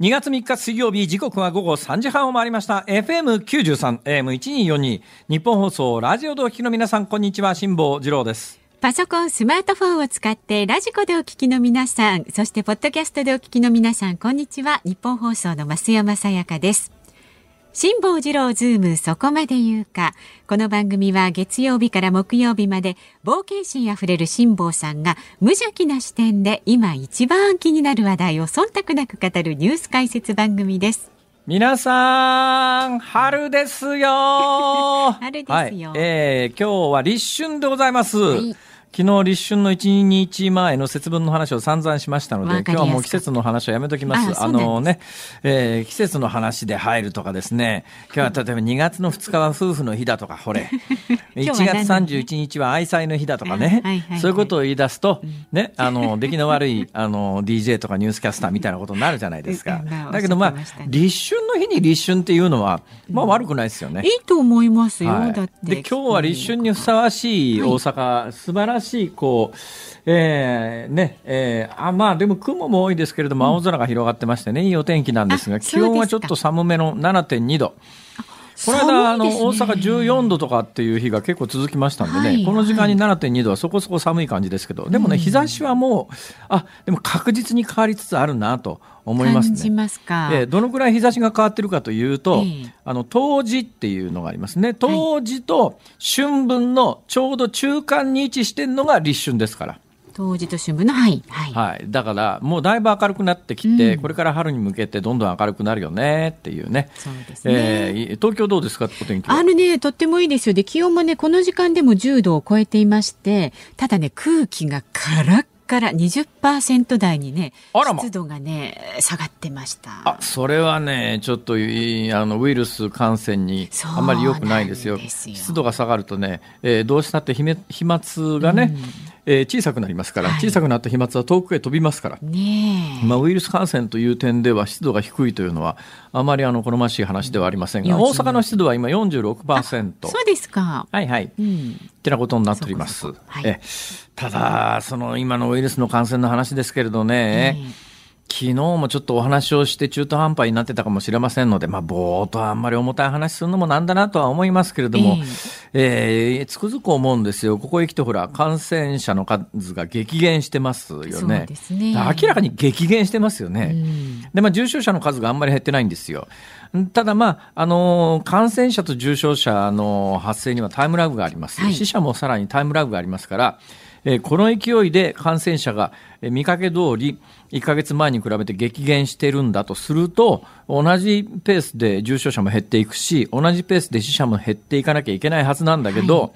2月3日水曜日時刻は午後3時半を回りました。FM93 AM1242 ニッポン放送ラジオでお聞きの皆さんこんにちは。辛坊治郎です。パソコンスマートフォンを使ってラジコでお聞きの皆さんそしてポッドキャストでお聞きの皆さんこんにちは。ニッポン放送の増山さやかです。辛坊治郎ズームそこまで言うか。この番組は月曜日から木曜日まで冒険心あふれる辛坊さんが無邪気な視点で今一番気になる話題を忖度なく語るニュース解説番組です。皆さん、春ですよ 春ですよ。はい、えー、今日は立春でございます。はい昨日立春の1日前の節分の話を散々しましたので、今日はもう季節の話はやめときます。あのね、えー、季節の話で入るとかですね、今日は例えば2月の2日は夫婦の日だとか、ほれ、1月31日は愛妻の日だとかね、そういうことを言い出すと、ね、あの、出来の悪い、あの、DJ とかニュースキャスターみたいなことになるじゃないですか。だけどまあ、立春の日に立春っていうのは、まあ悪くないですよね。いいと思いますよ、だって。で、今日は立春にふさわしい大阪、素晴らしいしい、こう、えー、ね、えー、あ、まあでも雲も多いですけれども、青空が広がってましてね、いいお天気なんですが、気温はちょっと寒めの7.2度。この間、あの、大阪14度とかっていう日が結構続きましたんでね、はいはい、この時間に7.2度はそこそこ寒い感じですけど、でもね、日差しはもう、あ、でも確実に変わりつつあるなと思いますね。感ますか。えー、どのくらい日差しが変わってるかというと、えー、あの、冬至っていうのがありますね。冬至と春分のちょうど中間に位置してるのが立春ですから。冬至と春分のはい、はい、はい、だからもうだいぶ明るくなってきて、うん、これから春に向けてどんどん明るくなるよねっていうね。そうですね、えー、東京どうですかお天気あるねとってもいいですよ。で気温もねこの時間でも10度を超えていましてただね空気がカラッから20%台にね、ま、湿度がね、下がってました。あ、それはね、ちょっとあのウイルス感染にあんまり良くないですよ。すよ湿度が下がるとね、えー、どうしたって飛沫がね、うんえー、小さくなりますから、はい、小さくなった飛沫は遠くへ飛びますから、ねまあ、ウイルス感染という点では湿度が低いというのはあまりあの好ましい話ではありませんが、大阪の湿度は今46%そうですか。はいはい、うん、ってなことになっております、はい、えただその今のウイルスの感染の話ですけれどね、えー昨日もちょっとお話をして中途半端になってたかもしれませんので、まあ、ぼーっとあんまり重たい話するのもなんだなとは思いますけれども、えー、えー、つくづく思うんですよ。ここへ来てほら、感染者の数が激減してますよね。ね明らかに激減してますよね。で、まあ、重症者の数があんまり減ってないんですよ。ただ、まあ、あのー、感染者と重症者の発生にはタイムラグがあります。はい、死者もさらにタイムラグがありますから、えー、この勢いで感染者が、えー、見かけ通り1ヶ月前に比べて激減してるんだとすると、同じペースで重症者も減っていくし、同じペースで死者も減っていかなきゃいけないはずなんだけど、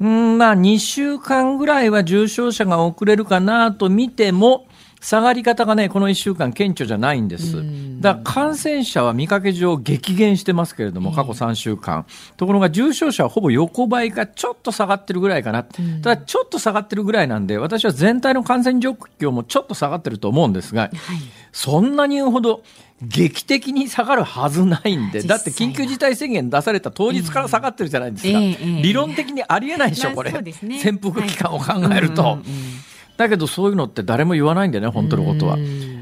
はい、んまあ2週間ぐらいは重症者が遅れるかなと見ても、下がり方がね、この1週間顕著じゃないんです。だから感染者は見かけ上激減してますけれども、過去3週間。ところが重症者はほぼ横ばいかちょっと下がってるぐらいかな。ただちょっと下がってるぐらいなんで、私は全体の感染状況もちょっと下がってると思うんですが、はい、そんなに言うほど劇的に下がるはずないんで、だって緊急事態宣言出された当日から下がってるじゃないですか。理論的にありえないでしょ、これ。潜伏期間を考えると。だけどそういうのって誰も言わないんだよね、本当のことは。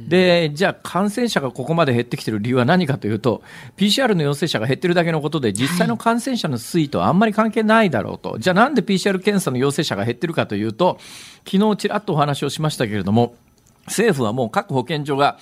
で、じゃあ感染者がここまで減ってきてる理由は何かというと、PCR の陽性者が減ってるだけのことで、実際の感染者の推移とはあんまり関係ないだろうと。はい、じゃあなんで PCR 検査の陽性者が減ってるかというと、昨日ちらっとお話をしましたけれども、政府はもう各保健所が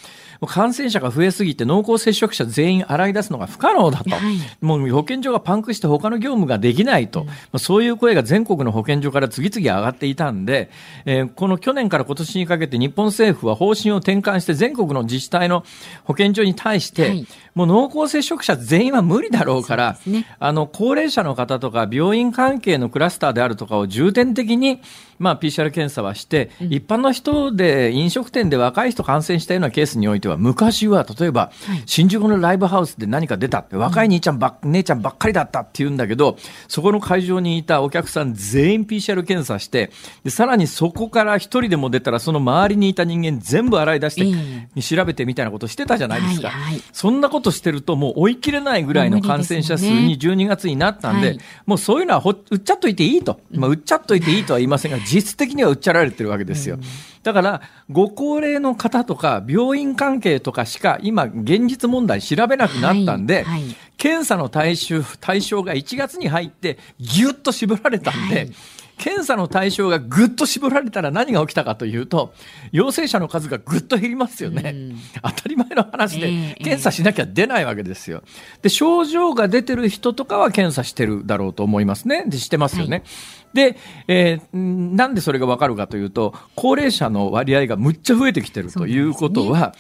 感染者が増えすぎて濃厚接触者全員洗い出すのが不可能だと、はい、もう保健所がパンクして他の業務ができないと、うん、そういう声が全国の保健所から次々上がっていたんで、えー、この去年から今年にかけて日本政府は方針を転換して全国の自治体の保健所に対して、はい、もう濃厚接触者全員は無理だろうから、ね、あの高齢者の方とか病院関係のクラスターであるとかを重点的にまあ、PCR 検査はして、うん、一般の人で飲食店で若い人感染したようなケースにおいては、昔は例えば、新宿のライブハウスで何か出たって、若い兄ちゃんば、姉ちゃんばっかりだったって言うんだけど、そこの会場にいたお客さん全員 PCR 検査して、でさらにそこから一人でも出たら、その周りにいた人間全部洗い出して、調べてみたいなことしてたじゃないですか。そんなことしてると、もう追い切れないぐらいの感染者数に12月になったんで、もうそういうのはほ売っちゃっといていいと。まあ、売っちゃっといていいとは言いませんが、実質的には売っちゃられてるわけですよ。だから、ご高齢の方とか、病院関係とかしか、今、現実問題調べなくなったんで、はいはい、検査の対象対象が1月に入って、ぎゅっと絞られたんで、はい検査の対象がぐっと絞られたら何が起きたかというと、陽性者の数がぐっと減りますよね。当たり前の話で、検査しなきゃ出ないわけですよ。で、症状が出てる人とかは検査してるだろうと思いますね。で、してますよね。はいで、えー、なんでそれがわかるかというと、高齢者の割合がむっちゃ増えてきてるということは、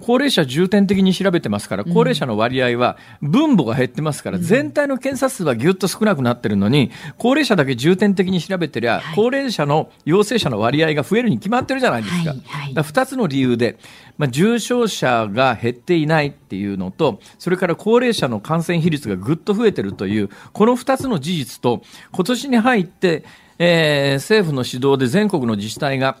高齢者重点的に調べてますから、高齢者の割合は分母が減ってますから、全体の検査数はぎゅっと少なくなってるのに、高齢者だけ重点的に調べてりゃ、高齢者の陽性者の割合が増えるに決まってるじゃないですか。だ2つの理由で、まあ、重症者が減っていないっていうのと、それから高齢者の感染比率がぐっと増えてるという、この2つの事実と、今年に入って、えー、政府の指導で全国の自治体が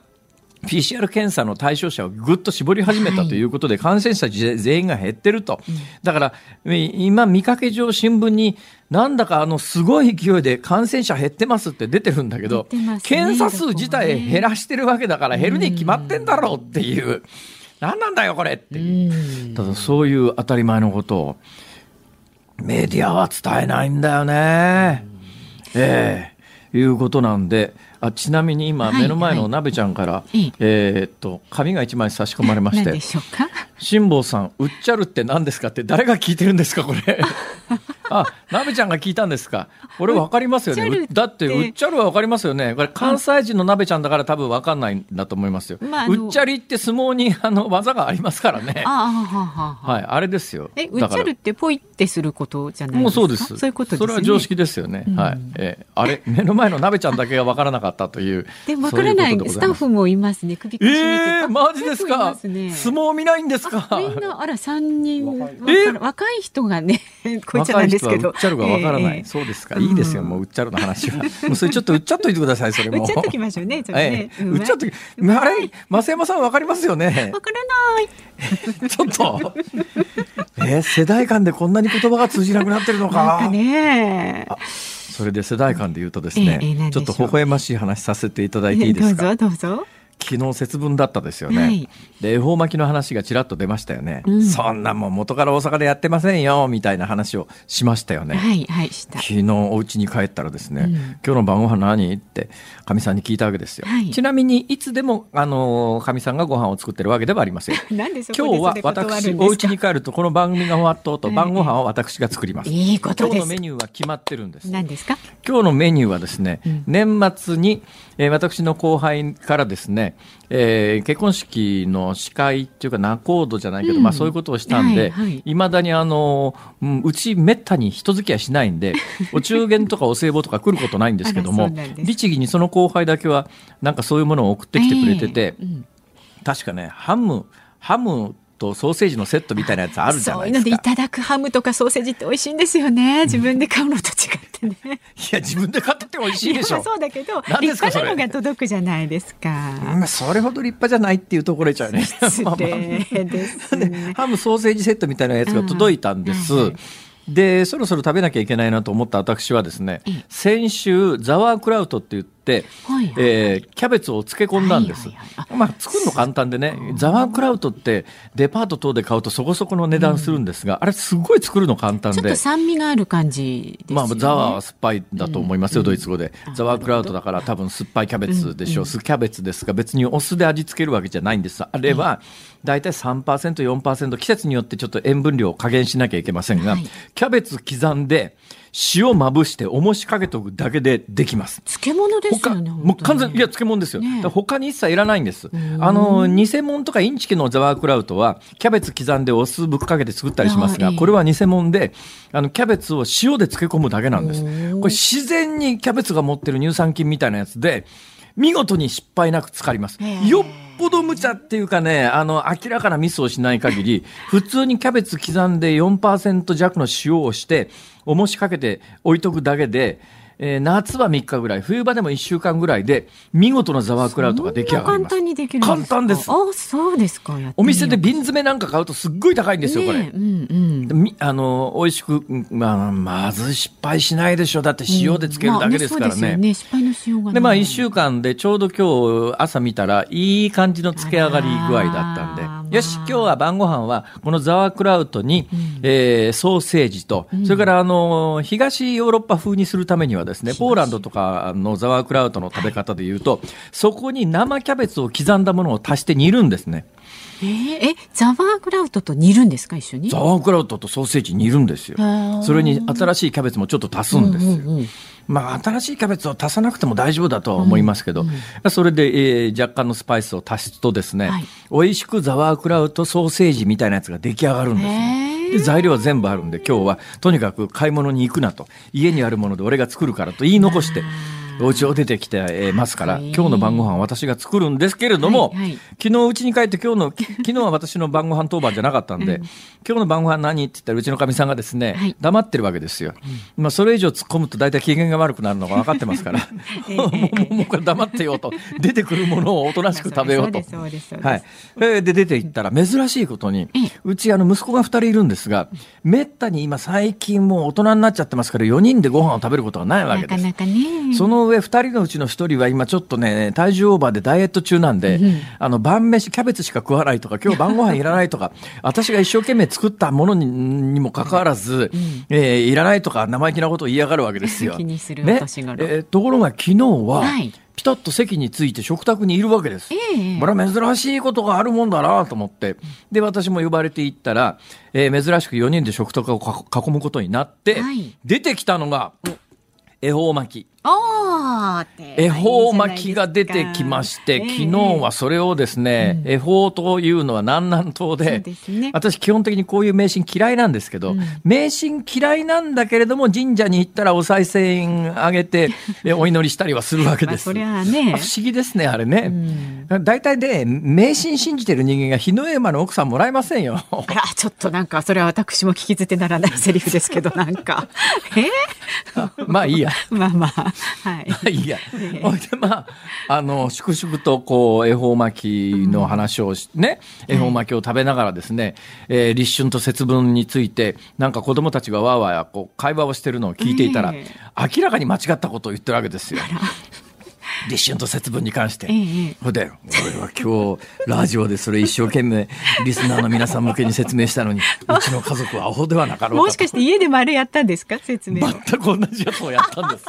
PCR 検査の対象者をぐっと絞り始めたということで、感染者全員が減ってると。だから、今見かけ上新聞に、なんだかあのすごい勢いで感染者減ってますって出てるんだけど、検査数自体減らしてるわけだから減るに決まってんだろうっていう、何なんだよこれってただそういう当たり前のことをメディアは伝えないんだよね。ええ。いうことなんで、あちなみに今、目の前の鍋ちゃんから、はい、えー、っと紙が一枚差し込まれまして 辛坊さん「うっちゃるって何ですか?」って誰が聞いてるんですかこれ？あ、なべちゃんが聞いたんですか？これわかりますよね。だって、うっちゃるはわかりますよね。これ関西人のなべちゃんだから多分わかんないんだと思いますよ。まあ、うっちゃりって相撲にあの技がありますからね。あはははい、あれですよ。え、うっちゃるってポイってすることじゃないですか？もうそうです。そういうことです、ね、それは常識ですよね。うん、はい。えー、あれ、目の前のなべちゃんだけがわからなかったという。でもわからないスタッフもいますね。首かしげて。えー、マジですか？ね、相撲見ないんですか？みんな、あら、三人。えー、若い人がね、こいつなんですけど。わからない、えー、そうですか。いいですよ、もううっちゃるの話は。もうそれちょっとうっちゃっといてくださいそれも。うっちゃっときましょうねね、え ー、うっちゃっとあれ増山さんわかりますよね。わからない。ちょっと。えー、世代間でこんなに言葉が通じなくなってるのか。ね。それで世代間で言うとですね、えー、ちょっと微笑ましい話させていただいていいですか？どうぞどうぞ昨日節分だったですよね、はい、で恵方巻きの話がちらっと出ましたよね、うん、そんなもん元から大阪でやってませんよみたいな話をしましたよね。はいはい昨日お家に帰ったらですね、うん、今日の晩ご飯何？ってかみさんに聞いたわけですよ、はい、ちなみにいつでもあのかみさんがご飯を作ってるわけではありません。今日は私お家に帰るとこの番組が終わった後晩ご飯を私が作ります、いいこと今日のメニューは決まってるんです。何ですか？今日のメニューはですね、うん、年末に、えー、私の後輩からですね、えー、結婚式の司会っていうか仲人じゃないけど、うん、まあそういうことをしたんで、いま、はいはい、だにあの、うん、うちめったに人付き合いしないんで、お中元とかお歳暮とか来ることないんですけども、律儀にその後輩だけはなんかそういうものを送ってきてくれてて、えーうん、確かね、ハム、ハムとソーセージのセットみたいなやつあるじゃないですか。そういうのでいただくハムとかソーセージって美味しいんですよね。自分で買うのと違ってね。いや自分で買ってて美味しいでしょ。そうだけど立派なのが届くじゃないですか。それほど立派じゃないっていうところちゃうね。失礼ですね ハムソーセージセットみたいなやつが届いたんです。うんはいはいでそろそろ食べなきゃいけないなと思った私はですね、先週ザワークラウトって言って、はいはい、えー、キャベツを漬け込んだんです、はいはい、まあ、作るの簡単でねザワークラウトってデパート等で買うとそこそこの値段するんですが、うん、あれすごい作るの簡単で。ちょっと酸味がある感じです、ね、まあ、ザワーは酸っぱいだと思いますよ、うん、ドイツ語で、ザワークラウトだから多分酸っぱいキャベツでしょう、うん、酢キャベツですが別にお酢で味付けるわけじゃないんです。あれは大体 3%4% 季節によってちょっと塩分量を加減しなきゃいけませんが、はい、キャベツ刻んで塩まぶして重しかけとくだけでできます。漬物ですよね。もう完全、いや、漬物ですよ。ね、他に一切いらないんです。あの、偽物とかインチキのザワークラウトは、キャベツ刻んでお酢ぶっかけて作ったりしますが、これは偽物で、あの、キャベツを塩で漬け込むだけなんです。これ自然にキャベツが持ってる乳酸菌みたいなやつで、見事に失敗なく浸かります。よっぽど無茶っていうかね、あの、明らかなミスをしない限り、普通にキャベツ刻んで4%弱の塩をして、重しかけて置いとくだけで、えー、夏は3日ぐらい、冬場でも1週間ぐらいで、見事なザワークラウトが出来上がります。簡単にできる簡単です。あ、そうですか。お店で瓶詰めなんか買うとすっごい高いんですよ、これ。うんうん、あの、美味しく、まあ、まず失敗しないでしょ。だって塩でつけるだけですからね。うんまあ、ね失敗の塩が、ね、で、まあ1週間でちょうど今日朝見たら、いい感じのつけ上がり具合だったんで。よし、今日は晩ご飯は、このザワークラウトに、うん、えー、ソーセージと、それからあの、東ヨーロッパ風にするためにはですね、ポーランドとかのザワークラウトの食べ方でいうと、そこに生キャベツを刻んだものを足して煮るんですね。えー、え、ザワークラウトと煮るんですか一緒に？ザワークラウトとソーセージ煮るんですよ。それに新しいキャベツもちょっと足すんですよ。うんうんうんまあ、新しいキャベツを足さなくても大丈夫だとは思いますけど、うんうん、それで、えー、若干のスパイスを足すとですね、はい、美味しくザワークラウトソーセージみたいなやつが出来上がるんですね。で材料は全部あるんで今日はとにかく買い物に行くなと。家にあるもので俺が作るからと言い残してお家を出てきてますから、今日の晩ご飯は私が作るんですけれども、はいはい、昨日家に帰って今日の、昨日は私の晩ご飯当番じゃなかったんで、うん、今日の晩ご飯何って言ったらうちのかみさんがですね、はい、黙ってるわけですよ。うん、まあそれ以上突っ込むと大体機嫌が悪くなるのが分かってますから、もうもうこれ黙ってよと、出てくるものをおとなしく食べようと。はい。で、出て行ったら珍しいことに、うちあの息子が2人いるんですが、めったに今最近もう大人になっちゃってますから4人でご飯を食べることがないわけです。なかなかね。その上2人のうちの1人は今ちょっとね、体重オーバーでダイエット中なんで、うん、あの、晩飯、キャベツしか食わないとか、今日晩ご飯いらないとか、私が一生懸命作ったものににもかかわらず、うん、えー、いらないとか生意気なことを言いやがるわけですよ。気にするね、えー、ところが昨日は、はいピタッと席について食卓にいるわけです。えー、これは珍しいことがあるもんだなと思って。で、私も呼ばれていったら、えー、珍しく4人で食卓を囲むことになって、はい、出てきたのが、恵方巻き。恵方巻きが出てきまして、昨日はそれをですね、恵方というのは南南東で、私基本的にこういう迷信嫌いなんですけど、迷信嫌いなんだけれども神社に行ったらお賽銭あげて、お祈りしたりはするわけです。不思議ですね、あれね。大体ね、迷信信じてる人間が日の山の奥さんもらえませんよ。あら、ちょっとなんか、それは私も聞き捨てならないセリフですけど、なんか。え？まあいいや。まあまあ。はい。いや。ほいで、まあ、あの、粛々と、こう、恵方巻きの話をし、ね、恵方巻きを食べながらですね、えー、立春と節分について、なんか子供たちがわーわーこう、会話をしてるのを聞いていたら、明らかに間違ったことを言ってるわけですよ。立春と節分に関して。ほ、え、で、俺は今日、ラジオでそれ一生懸命、リスナーの皆さん向けに説明したのに、うちの家族はアホではなかろうかもしかして家でもあれやったんですか？説明。全く同じやつをやったんです。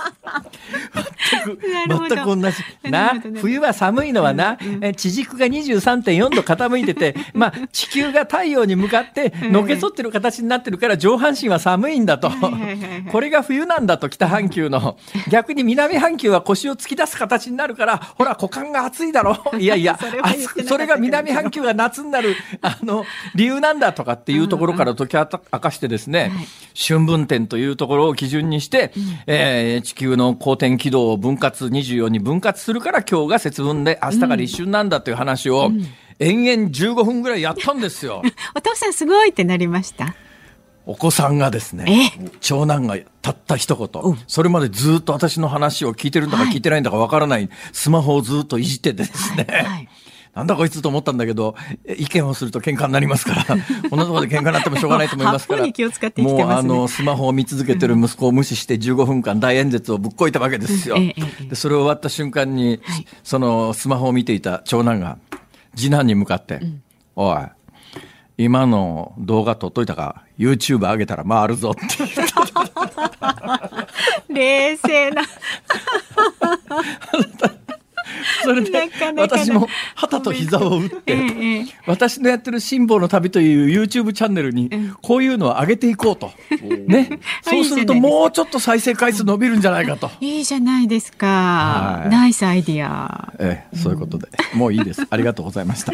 全く、全く同じ。な、冬は寒いのはな、うんうん、地軸が23.4度傾いてて、まあ、地球が太陽に向かってのけ反ってる形になってるから上半身は寒いんだと。これが冬なんだと、北半球の。逆に南半球は腰を突き出す形になるから、ほら、股間が熱いだろ。いやいや、そそれが南半球が夏になる、あの、理由なんだとかっていうところから解き明かしてですね、春分点というところを基準にして、えー、地球の公転軌道を分割24に分割するから今日が節分で明日が立春なんだという話を、延々15分ぐらいやったんですよ。お父さんすごいってなりましたお子さんがですね、長男がたった一言、それまでずっと私の話を聞いてるんだか聞いてないんだかわからない、スマホをずっといじっててですね、はい。は いなんだこいつと思ったんだけど、意見をすると喧嘩になりますから、こんなところで喧嘩になってもしょうがないと思いますから、もうあの、スマホを見続けてる息子を無視して15分間大演説をぶっこいたわけですよ。で、それを終わった瞬間に、そのスマホを見ていた長男が、次男に向かって、おい、今の動画撮っといたか、YouTube 上げたら回るぞって 冷静な。普 それで私も旗と膝を打って、私のやってる辛抱の旅という YouTube チャンネルにこういうのを上げていこうと、ね、そうするともうちょっと再生回数伸びるんじゃないかと。いいじゃないですか。ナイスアイディア。ええ、そういうことで、もういいです。ありがとうございました。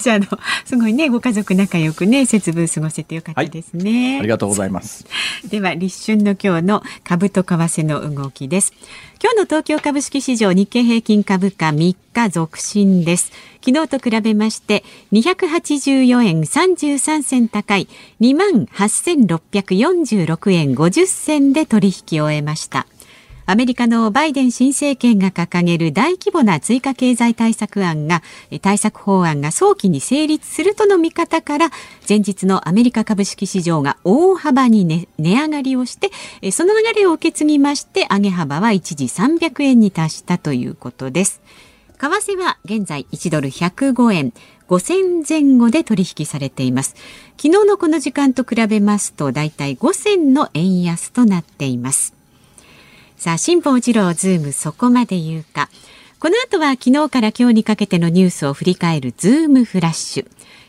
じゃあのすごいねご家族仲良くね節分過ごせてよかったですね、はい、ありがとうございます。では立春の今日の株と為替の動きです。今日の東京株式市場日経平均株価3日続伸です。昨日と比べまして284円33銭高い28,646円50銭で取引を終えました。アメリカのバイデン新政権が掲げる大規模な追加経済対策案が対策法案が早期に成立するとの見方から前日のアメリカ株式市場が大幅に、ね、値上がりをしてその流れを受け継ぎまして上げ幅は一時300円に達したということです。為替は現在1ドル105円5000前後で取引されています。昨日のこの時間と比べますとだいたい5000の円安となっています。さあ、辛坊治郎ズームそこまで言うか。この後は昨日から今日にかけてのニュースを振り返るズームフラッシュ。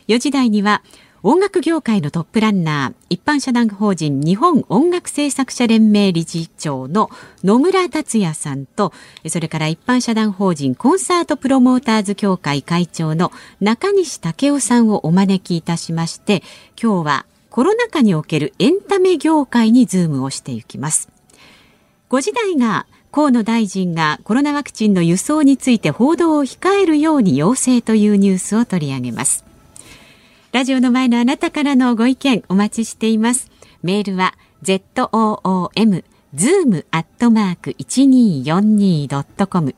4時台には音楽業界のトップランナー、一般社団法人日本音楽制作者連盟理事長の野村達也さんと、それから一般社団法人コンサートプロモーターズ協会会長の中西健夫さんをお招きいたしまして、今日はコロナ禍におけるエンタメ業界にズームをしていきます。5時台が河野大臣がコロナワクチンの輸送について報道を控えるように要請というニュースを取り上げますラジオの前のあなたからのご意見お待ちしていますメールは zoom zoom アットマーク 1242.com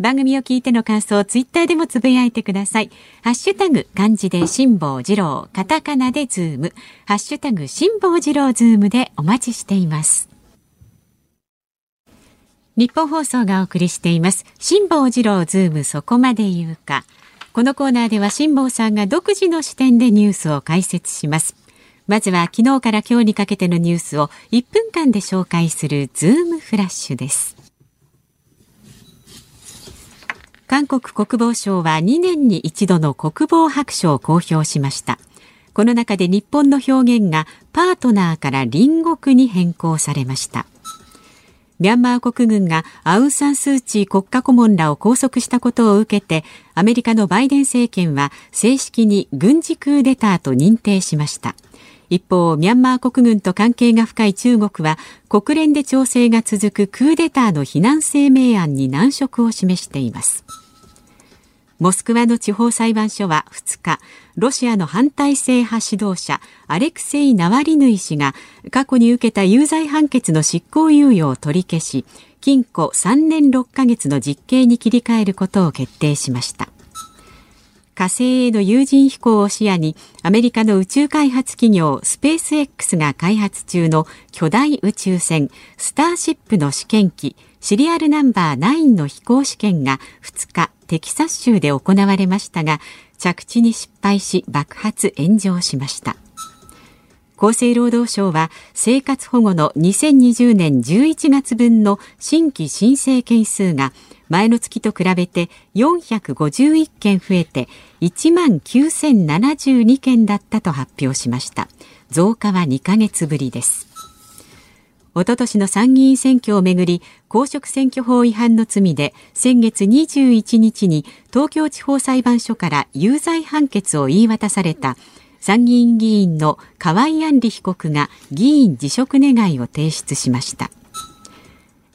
番組を聞いての感想をツイッターでもつぶやいてください。ハッシュタグ漢字で辛坊治郎、カタカナでズーム、ハッシュタグ辛坊治郎ズームでお待ちしています。ニッポン放送がお送りしています。辛坊治郎ズームそこまで言うか。このコーナーでは辛坊さんが独自の視点でニュースを解説します。まずは昨日から今日にかけてのニュースを1分間で紹介するズームフラッシュです。韓国国防省は2年に一度の国防白書を公表しました。この中で日本の表現がパートナーから隣国に変更されました。ミャンマー国軍がアウン・サン・スー・チー国家顧問らを拘束したことを受けてアメリカのバイデン政権は正式に軍事クーデターと認定しました。一方ミャンマー国軍と関係が深い中国は国連で調整が続くクーデターの非難声明案に難色を示しています。モスクワの地方裁判所は2日ロシアの反体制派指導者アレクセイ・ナワリヌイ氏が過去に受けた有罪判決の執行猶予を取り消し禁錮3年6ヶ月の実刑に切り替えることを決定しました。火星への有人飛行を視野にアメリカの宇宙開発企業スペース X が開発中の巨大宇宙船スターシップの試験機シリアルナンバー9の飛行試験が2日テキサス州で行われましたが着地に失敗し爆発炎上しました。厚生労働省は生活保護の2020年11月分の新規申請件数が前の月と比べて451件増えて1万9072件だったと発表しました。増加は2ヶ月ぶりです。おととしの参議院選挙をめぐり公職選挙法違反の罪で先月21日に東京地方裁判所から有罪判決を言い渡された参議院議員の河井案里被告が議員辞職願を提出しました。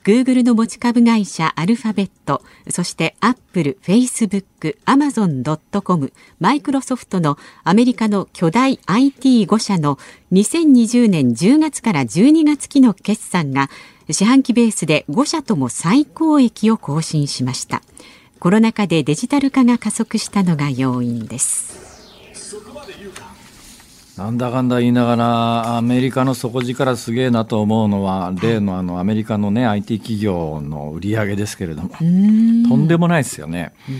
グーグルの持ち株会社アルファベット、そしてアップル、フェイスブック、アマゾン・ドット・コム、マイクロソフトのアメリカの巨大 IT5 社の2020年10月から12月期の決算が四半期ベースで5社とも最高益を更新しました。コロナ禍でデジタル化が加速したのが要因です。なんだかんだ言いながら、アメリカの底力すげえなと思うのは、例のあのアメリカのね、IT 企業の売り上げですけれども、とんでもないですよね。うん。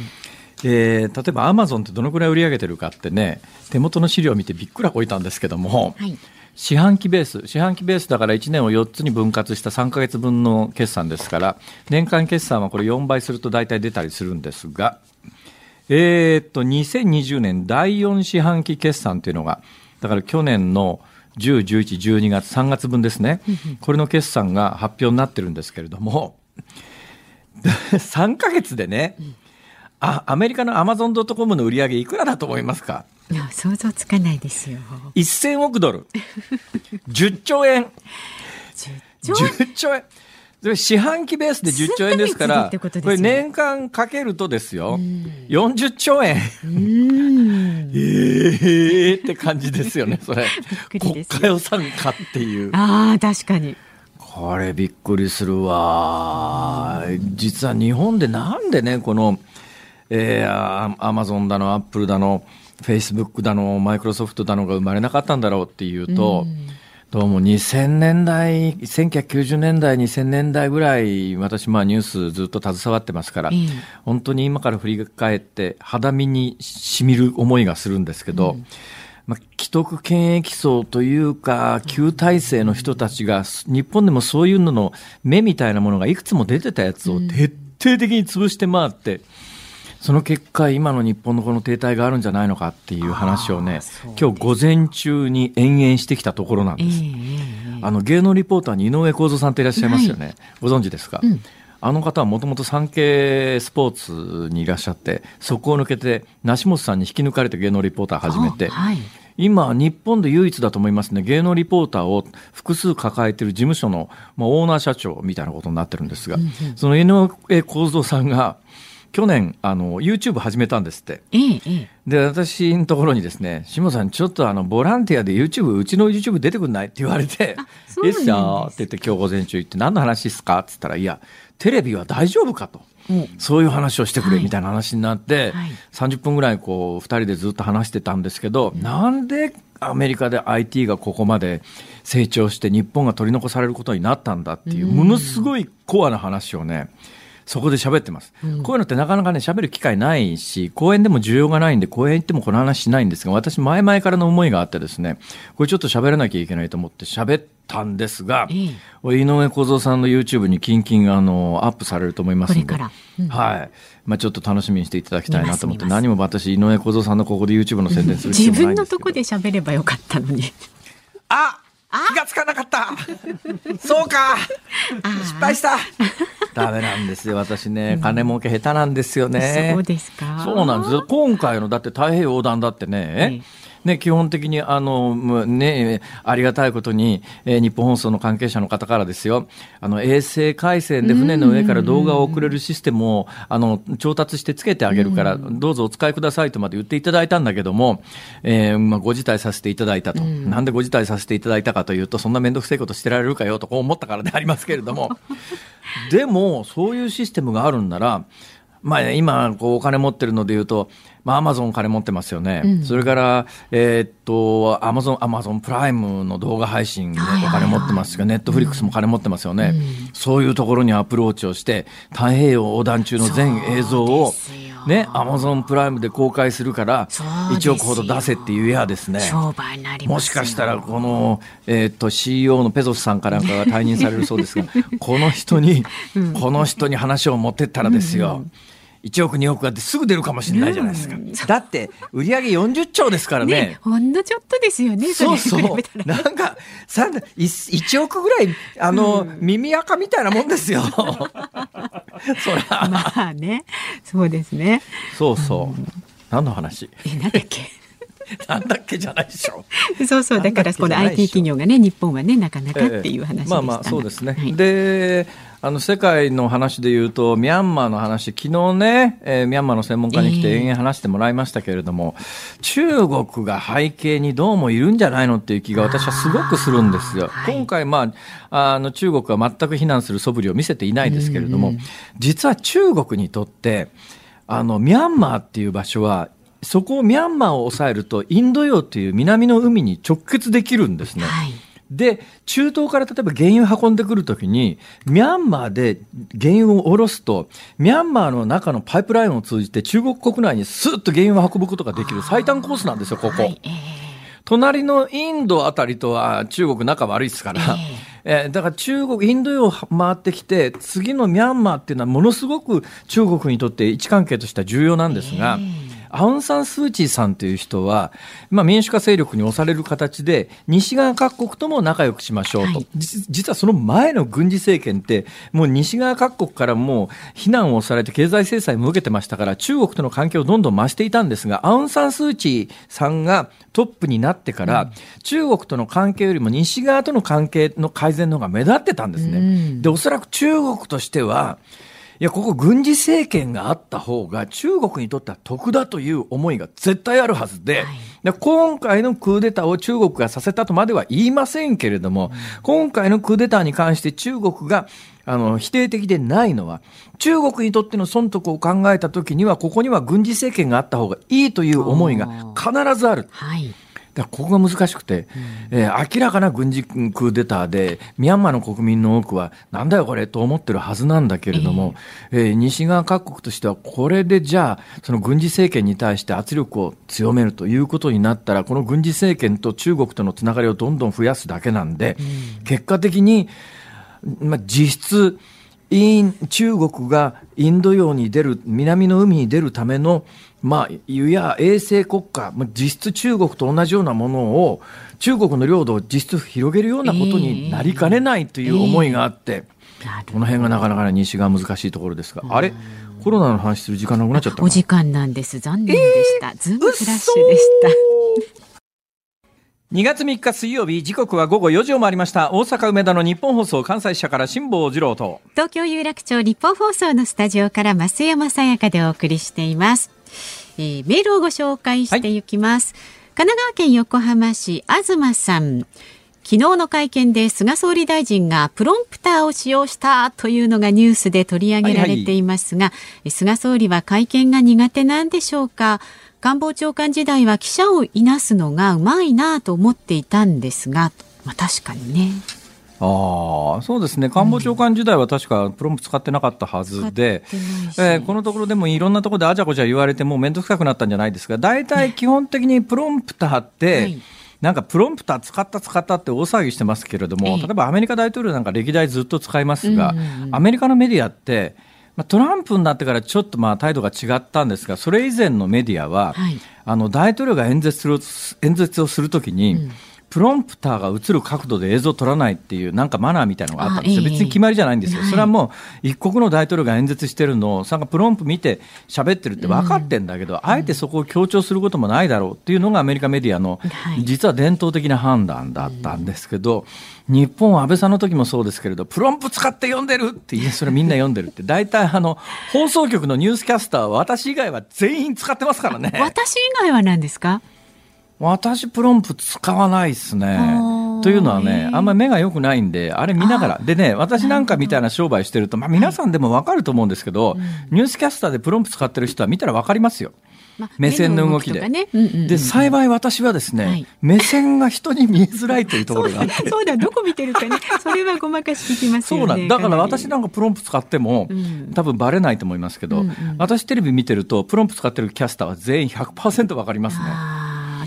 えー、例えばアマゾンってどのくらい売り上げてるかってね手元の資料を見てびっくらこいたんですけども、はい、四半期ベース、四半期ベースだから1年を4つに分割した3か月分の決算ですから、年間決算はこれ4倍すると大体出たりするんですが、えー、っと、2020年第4四半期決算というのが、だから去年の10、11、12月、3月分ですね、これの決算が発表になってるんですけれども、3か月でね、あアメリカのアマゾン・ドット・コムの売り上げいくらだと思いますか？いや想像つかないですよ。1000億ドル。10兆円。10兆円。四半期ベースで10兆円ですから、これ年間かけるとですよ、40兆円。ええって感じですよね、それ。国家予算かっていう。ああ、確かに。これびっくりするわ。実は日本でなんでね、この、えー、アマゾンだの、アップルだの、フェイスブックだの、マイクロソフトだのが生まれなかったんだろうっていうと、うんどうも2000年代、1990年代、2000年代ぐらい、私、まあニュースずっと携わってますから、えー、本当に今から振り返って、肌身にしみる思いがするんですけど、うん、まあ、既得権益層というか、旧体制の人たちが、日本でもそういうのの目みたいなものがいくつも出てたやつを徹底的に潰して回って、うんその結果、今の日本のこの停滞があるんじゃないのかっていう話をね、今日午前中に延々してきたところなんです。えー、あの芸能リポーターに井上公造さんっていらっしゃいますよね。はい、ご存知ですか、うん。あの方はもともと産経スポーツにいらっしゃって、そこを抜けて、梨本さんに引き抜かれて芸能リポーター始めて、はい、今、日本で唯一だと思いますね、芸能リポーターを複数抱えている事務所の、まあ、オーナー社長みたいなことになってるんですが、うんうん、その井上公造さんが、去年、あの、YouTube 始めたんですって。ええ、で、私のところにですね、下さん、ちょっとあの、ボランティアで YouTube、うちの YouTube 出てくんない？って言われて、いいっすよって言って今日午前中行って、何の話ですか？って言ったら、いや、テレビは大丈夫かと。そういう話をしてくれみたいな話になって、はい。はい、30分ぐらいこう、二人でずっと話してたんですけど、うん、なんでアメリカで IT がここまで成長して日本が取り残されることになったんだっていう、ものすごいコアな話をね、そこで喋ってます、うん、こういうのってなかなかね、喋る機会ないし、公演でも需要がないんで、公演行ってもこの話しないんですが、私、前々からの思いがあってですね、これちょっと喋らなきゃいけないと思って喋ったんですが、ええ、井上小僧さんの YouTube にキンキンあのアップされると思いますので、うん、はい。まあちょっと楽しみにしていただきたいなと思って、何も私、井上小僧さんのここで YouTube の宣伝する。自分のとこで喋ればよかったのに。あ気がつかなかったそうか失敗した ダメなんですよ、私ね。金儲け下手なんですよね。そうですか。そうなんですよ。今回のだって太平洋横断だってね、ね、基本的にあの、ね、ありがたいことに、えー、日本放送の関係者の方からですよ、あの衛星回線で船の上から動画を送れるシステムをあの調達してつけてあげるから、どうぞお使いくださいとまで言っていただいたんだけども、えーまあ、ご辞退させていただいたと、なんでご辞退させていただいたかというと、そんな面倒くせえことしてられるかよとこう思ったからでありますけれども、でも、そういうシステムがあるんなら、まあ、今、こう、お金持ってるので言うと、まあ、アマゾン金持ってますよね。うん、それから、えー、っと、アマゾン、アマゾンプライムの動画配信でお金持ってますが、ネットフリックスも金持ってますよね、うん、そういうところにアプローチをして、太平洋横断中の全映像を、ね、アマゾンプライムで公開するから、1億ほど出せっていうやですね。もしかしたら、この、えー、っと、CEO のペゾスさんかなんかが退任されるそうですが、この人に、この人に話を持ってったらですよ。うんうん1億2億がってすぐ出るかもしれないじゃないですか。うん、だって売上40兆ですからね。ねほんのちょっとですよね。そうそう。なんかさ 1, 1億ぐらいあの、うん、耳垢みたいなもんですよ。そら。まあね。そうですね。そうそう。うん、何の話？えなんだっけ？なんだっけじゃないでしょう。そうそうだからこの IT 企業がね日本はねなかなかっていう話でした、えー、まあまあそうですね。はい、であの世界の話で言うと、ミャンマーの話、昨日ね、えー、ミャンマーの専門家に来て延々話してもらいましたけれども、えー、中国が背景にどうもいるんじゃないのっていう気が私はすごくするんですよ。今回、まあ、あの中国は全く非難する素振りを見せていないですけれども、実は中国にとって、あの、ミャンマーっていう場所は、そこをミャンマーを抑えると、インド洋という南の海に直結できるんですね。はいで、中東から例えば原油運んでくるときに、ミャンマーで原油を下ろすと、ミャンマーの中のパイプラインを通じて中国国内にスーッと原油を運ぶことができる最短コースなんですよ、ここ。はい隣のインドあたりとは中国仲悪いですから、えー、だから中国、インド洋を回ってきて、次のミャンマーっていうのはものすごく中国にとって位置関係としては重要なんですが、アウン・サン・スー・チーさんという人は、まあ、民主化勢力に押される形で、西側各国とも仲良くしましょうと、はい、実はその前の軍事政権って、もう西側各国からもう非難をされて経済制裁も受けてましたから、中国との関係をどんどん増していたんですが、アウン・サン・スー・チーさんがトップになってから、うん、中国との関係よりも西側との関係の改善の方が目立ってたんですね。うん、で、おそらく中国としては、いや、ここ軍事政権があった方が中国にとっては得だという思いが絶対あるはずで、はい、で今回のクーデターを中国がさせたとまでは言いませんけれども、うん、今回のクーデターに関して中国があの、否定的でないのは、中国にとっての損得を考えたときには、ここには軍事政権があった方がいいという思いが必ずある。はいだここが難しくて、うん、えー、明らかな軍事クーデターで、ミャンマーの国民の多くは、なんだよこれと思ってるはずなんだけれども、えー、えー、西側各国としては、これでじゃあ、その軍事政権に対して圧力を強めるということになったら、この軍事政権と中国とのつながりをどんどん増やすだけなんで、うん、結果的に、まあ、実質、中国がインド洋に出る、南の海に出るためのまあ、いや衛星国家、実質中国と同じようなものを、中国の領土を実質広げるようなことになりかねないという思いがあって、えーえー、この辺がなかなか西側難しいところですが、あれ？コロナの話する時間なくなっちゃったお時間なんです。残念でした。えー、ズームフラッシュでした。2月3日水曜日時刻は午後4時を回りました。大阪梅田の日本放送関西支社から辛坊治郎と。東京有楽町日本放送のスタジオから増山さやかでお送りしていますえー、メールをご紹介していきます、はい、神奈川県横浜市東さん。昨日の会見で菅総理大臣がプロンプターを使用したというのがニュースで取り上げられていますが、はいはい、菅総理は会見が苦手なんでしょうか？官房長官時代は記者をいなすのがうまいなと思っていたんですが、まあ、確かにね。ああそうですね、官房長官時代は確かプロンプ使ってなかったはずで、えー、このところでもいろんなところであちゃこちゃ言われて、もう面倒くさくなったんじゃないですが、大体基本的にプロンプターって、はい。なんかプロンプター使った使ったって大騒ぎしてますけれども、例えばアメリカ大統領なんか歴代ずっと使いますが、アメリカのメディアって、まあ、トランプになってからちょっとまあ態度が違ったんですが、それ以前のメディアは、はい、あの大統領が演説する演説をするときに、うんプロンプターが映る角度で映像を撮らないっていうなんかマナーみたいなのがあったんですよ、別に決まりじゃないんですよ、それはもう一国の大統領が演説してるのを、さんがプロンプ見て喋ってるって分かってんだけど、あえてそこを強調することもないだろうっていうのがアメリカメディアの、実は伝統的な判断だったんですけど、日本は安倍さんの時もそうですけれど、プロンプ使って読んでるっていや、それみんな読んでるって、大体あの放送局のニュースキャスターは私以外は全員使ってますからね。私以外は何ですか？私プロンプ使わないですね。というのはね、あんまり目が良くないんで、あれ見ながら。でね、私なんかみたいな商売してると、まあ皆さんでもわかると思うんですけど、ニュースキャスターでプロンプ使ってる人は見たらわかりますよ。まあ、目線の動きで。ねうんうんうん、で、幸い私はですね、はい、目線が人に見えづらいというところがあって。そうだ、どこ見てるかね、それはごまかし聞きますよね。そうなんだから私なんかプロンプ使っても、うん、多分バレないと思いますけど、うんうん、私テレビ見てると、プロンプ使ってるキャスターは全員100%わかりますね。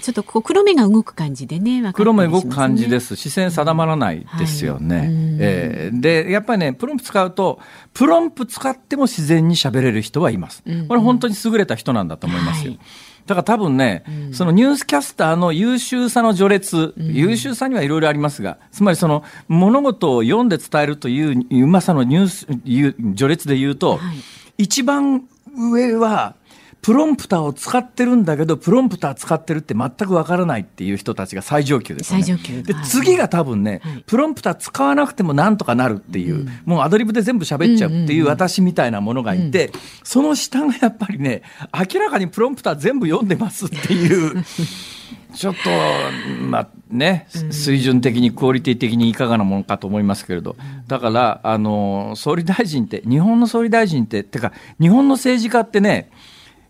ちょっとこう黒目が動く感じでね、ね。黒目動く感じです。視線定まらないですよね。はい、えー、で、やっぱりね、プロンプ使うと、プロンプ使っても自然に喋れる人はいます。これ本当に優れた人なんだと思いますよ。はい。だから多分ね、うん、そのニュースキャスターの優秀さの序列、うん、優秀さにはいろいろありますが、つまりその物事を読んで伝えるといううまさのニュース、序列で言うと、はい、一番上は、プロンプターを使ってるんだけど、プロンプター使ってるって全くわからないっていう人たちが最上級ですね。最上級。で、次が多分ね、はい、プロンプター使わなくてもなんとかなるっていう、うん、もうアドリブで全部喋っちゃうっていう私みたいなものがいて、うん、その下がやっぱりね、明らかにプロンプター全部読んでますっていう。ちょっと、まあね、水準的にクオリティ的にいかがなものかと思いますけれど、だから、あの、総理大臣って、日本の総理大臣って、てか、日本の政治家ってね、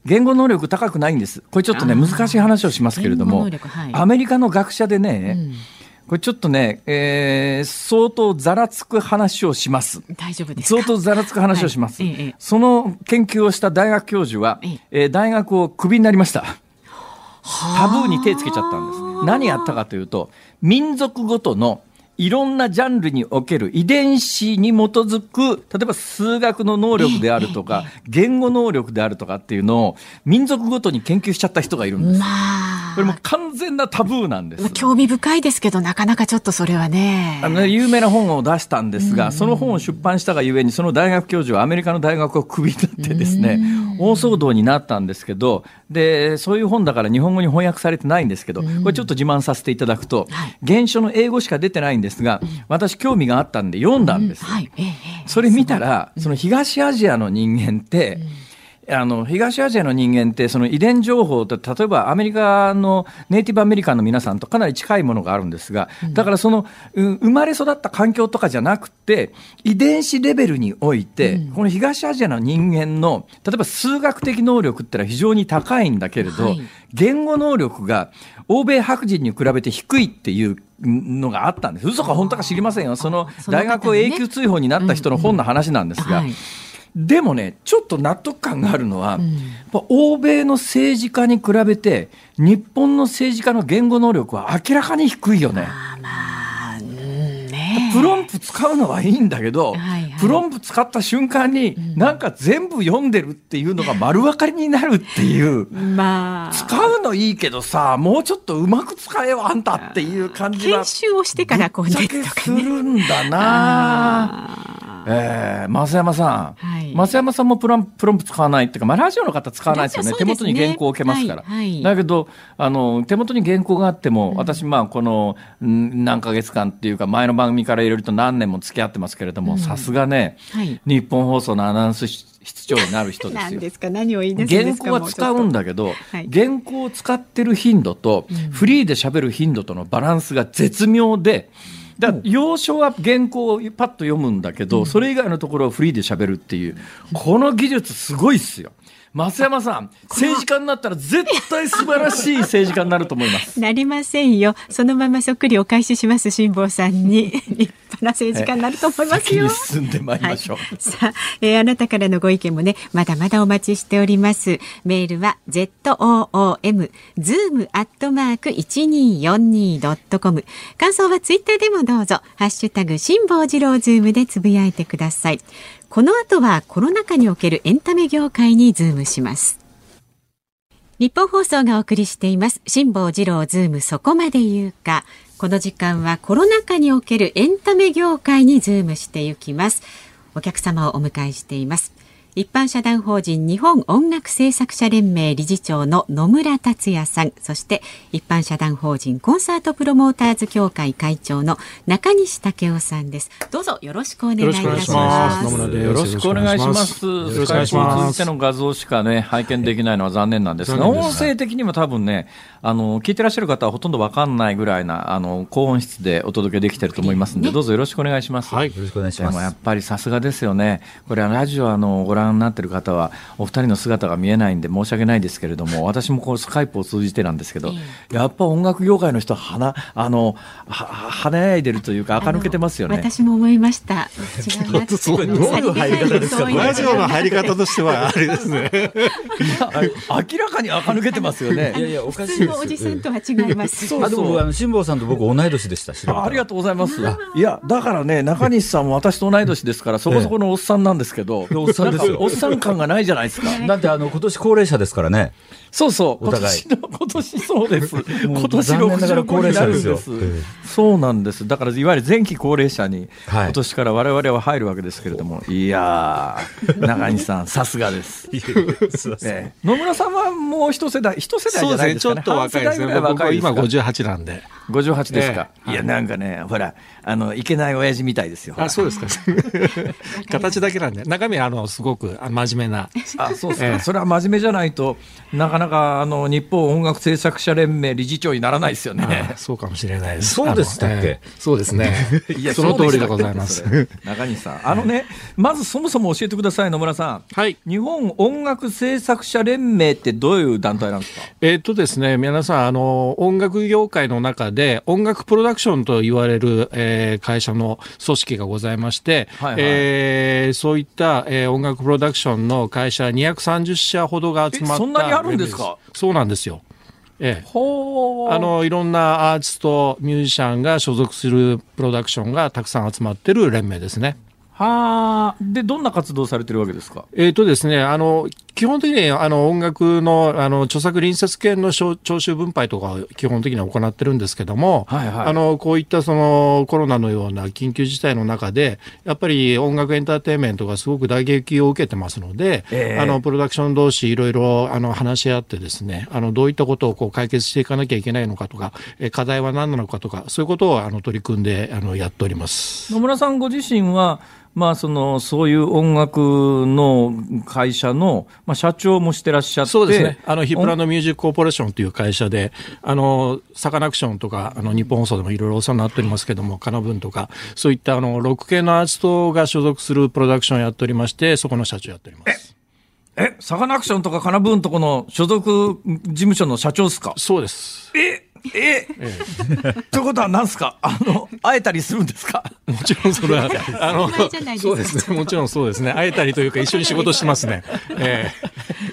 言語能力高くないんです。これちょっとね、難しい話をしますけれども、はい、アメリカの学者でね、うん。これちょっとね、えー、相当ざらつく話をします。大丈夫です相当ざらつく話をします。はい、その研究をした大学教授は、えー、大学をクビになりました。タブーに手つけちゃったんです。何やったかというと民族ごとのいろんなジャンルにおける遺伝子に基づく、例えば数学の能力であるとか、言語能力であるとかっていうのを民族ごとに研究しちゃった人がいるんです。まあ、これも完全なタブーなんです。興味深いですけど、なかなかちょっとそれはね。あの、有名な本を出したんですが、その本を出版したがゆえに、その大学教授はアメリカの大学をクビになってですね、大騒動になったんですけど、で、そういう本だから日本語に翻訳されてないんですけど、これちょっと自慢させていただくと、原書の英語しか出てないんですが、私興味があったんで読んだんです。それ見たら、その東アジアの人間って、あの東アジアの人間ってその遺伝情報って例えばアメリカのネイティブアメリカンの皆さんとかなり近いものがあるんですがだからその生まれ育った環境とかじゃなくて遺伝子レベルにおいてこの東アジアの人間の例えば数学的能力ってのは非常に高いんだけれど言語能力が欧米白人に比べて低いっていうのがあったんです。嘘か本当か知りませんよ。その大学を永久追放になった人の本の話なんですが。でもね、ちょっと納得感があるのは、うん、欧米の政治家に比べて、日本の政治家の言語能力は明らかに低いよね。プロンプ使うのはいいんだけど、はいはい、プロンプ使った瞬間に、なんか全部読んでるっていうのが丸分かりになるっていう、まあ、使うのいいけどさもうちょっとうまく使えよあんたっていう感じは。研修をしてからこうするんだな。えー、増山さん、はい、増山さんもプロンプロンプ使わないっていうか、まあ、ラジオの方使わないですよね、ね。手元に原稿を置けますから。はい。はい、だけどあの、手元に原稿があっても、うん、私、まあ、この何ヶ月間っていうか、前の番組からいろいろと何年も付き合ってますけれども、さすがね、日本放送のアナウンス室長になる人ですよ。ですか？何を言い出す原稿は使うんだけど、はい、原稿を使ってる頻度と、フリーで喋る頻度とのバランスが絶妙で、だ要所は原稿をパッと読むんだけど、それ以外のところをフリーで喋るっていう、この技術すごいっすよ。増山さん、政治家になったら絶対素晴らしい政治家になると思います。なりませんよ。そのままそっくりお返しします、辛坊さんに。立派な政治家になると思いますよ。進んでまいりましょう。はい、さあ、えー、あなたからのご意見もね、まだまだお待ちしております。メールは z o o m zoom アットマーク一二四二ドットコム。感想はツイッターでもどうぞ。ハッシュタグ辛坊治郎ズームでつぶやいてください。この後はコロナ禍におけるエンタメ業界にズームします。日本放送がお送りしています。辛坊治郎ズームそこまで言うか。この時間はコロナ禍におけるエンタメ業界にズームしていきます。お客様をお迎えしています。一般社団法人日本音楽制作者連盟理事長の野村達也さんそして一般社団法人コンサートプロモーターズ協会会長の中西武夫さんです。どうぞよろしくお願いいたします。よろしくお願いします。よろしくお願いします。の画像しかね拝見できないのは残念なんです。が音声的にも多分ねあの聞いてらっしゃる方はほとんどわかんないぐらいなあの高音質でお届けできてると思いますので、どうぞよろしくお願いします。はいよろしくお願いします。やっぱりさすがですよね。これはラジオあのご覧になってる方はお二人の姿が見えないんで申し訳ないですけれども 私もこうスカイプを通じてなんですけど、やっぱ音楽業界の人は花あのは華やいでるというか垢抜けてますよね。私も思いました。違うなどういう入り方ですか？ラジオの入り方としては あれですね。明らかに垢抜けてますよね。いやいやおかしいですおじさんとは違います。そうそう。あの辛坊さんと僕同い年でしたありがとうございます。いやだからね中西さんも私と同い年ですからそこそこのおっさんなんですけど、おっさんですよ おっさん感がないじゃないですか。だってあの今年高齢者ですからね。そうそう。お互い。今年 そうです。今年65高齢者ですよ。そうなんです。だからいわゆる前期高齢者に、今年から我々は入るわけですけれども、いや中西さんさすがです。野村さんはもう一世代一世代じゃないですかね。ちょっと若いですね。僕今58なんで。58ですか。いやなんかね、ほらあのいけない親父みたいですよ。あ、そうですか。形だけなんで、中身あのすごく真面目な。あ、そうですか。それは真面目じゃないとなかなかあの日本音楽制作者連盟理事長にならないですよね。そうかもしれないです。そうでしたっけ？そうですね。いやその通りでございます。中西さん、あのね、まずそもそも教えてください野村さん。はい。日本音楽制作者連盟ってどういう団体なんですか？えっとですね、皆さんあの音楽業界の中で音楽プロダクションと言われる、えー、会社の組織がございまして、はいはい、えー、そういった、えー、音楽プロダクションの会社230社ほどが集まったそんなにあるんですか？そうなんですよ。ええ、あのいろんなアーティストミュージシャンが所属するプロダクションがたくさん集まってる連盟ですね。はあ。で、どんな活動されてるわけですか？えっ、ー、とですね、あの、基本的にあの音楽のあの著作隣接権の徴収分配とかを基本的には行ってるんですけども、はいはい、あのこういったそのコロナのような緊急事態の中で、やっぱり音楽エンターテインメントがすごく打撃を受けてますので、えー、あのプロダクション同士いろいろあの話し合ってですね、あのどういったことをこう解決していかなきゃいけないのかとか、え課題は何なのかとか、そういうことをあの取り組んであのやっております。野村さんご自身はまあ、そのそういう音楽の会社の、まあ、社長もしてらっしゃってそうですね。あのヒプラノミュージックコーポレーションという会社であのサカナクションとかあの日本放送でもいろいろお世話になっておりますけどもカナブンとかそういったあのロック系のアーティストが所属するプロダクションをやっておりましてそこの社長やっております。えサカナクションとかカナブンとこの所属事務所の社長ですか？そうです。えええということは何すか？あの会えたりするんですか？もちろんそれは あのそうですね。もちろんそうですね。会えたりというか一緒に仕事してますね、え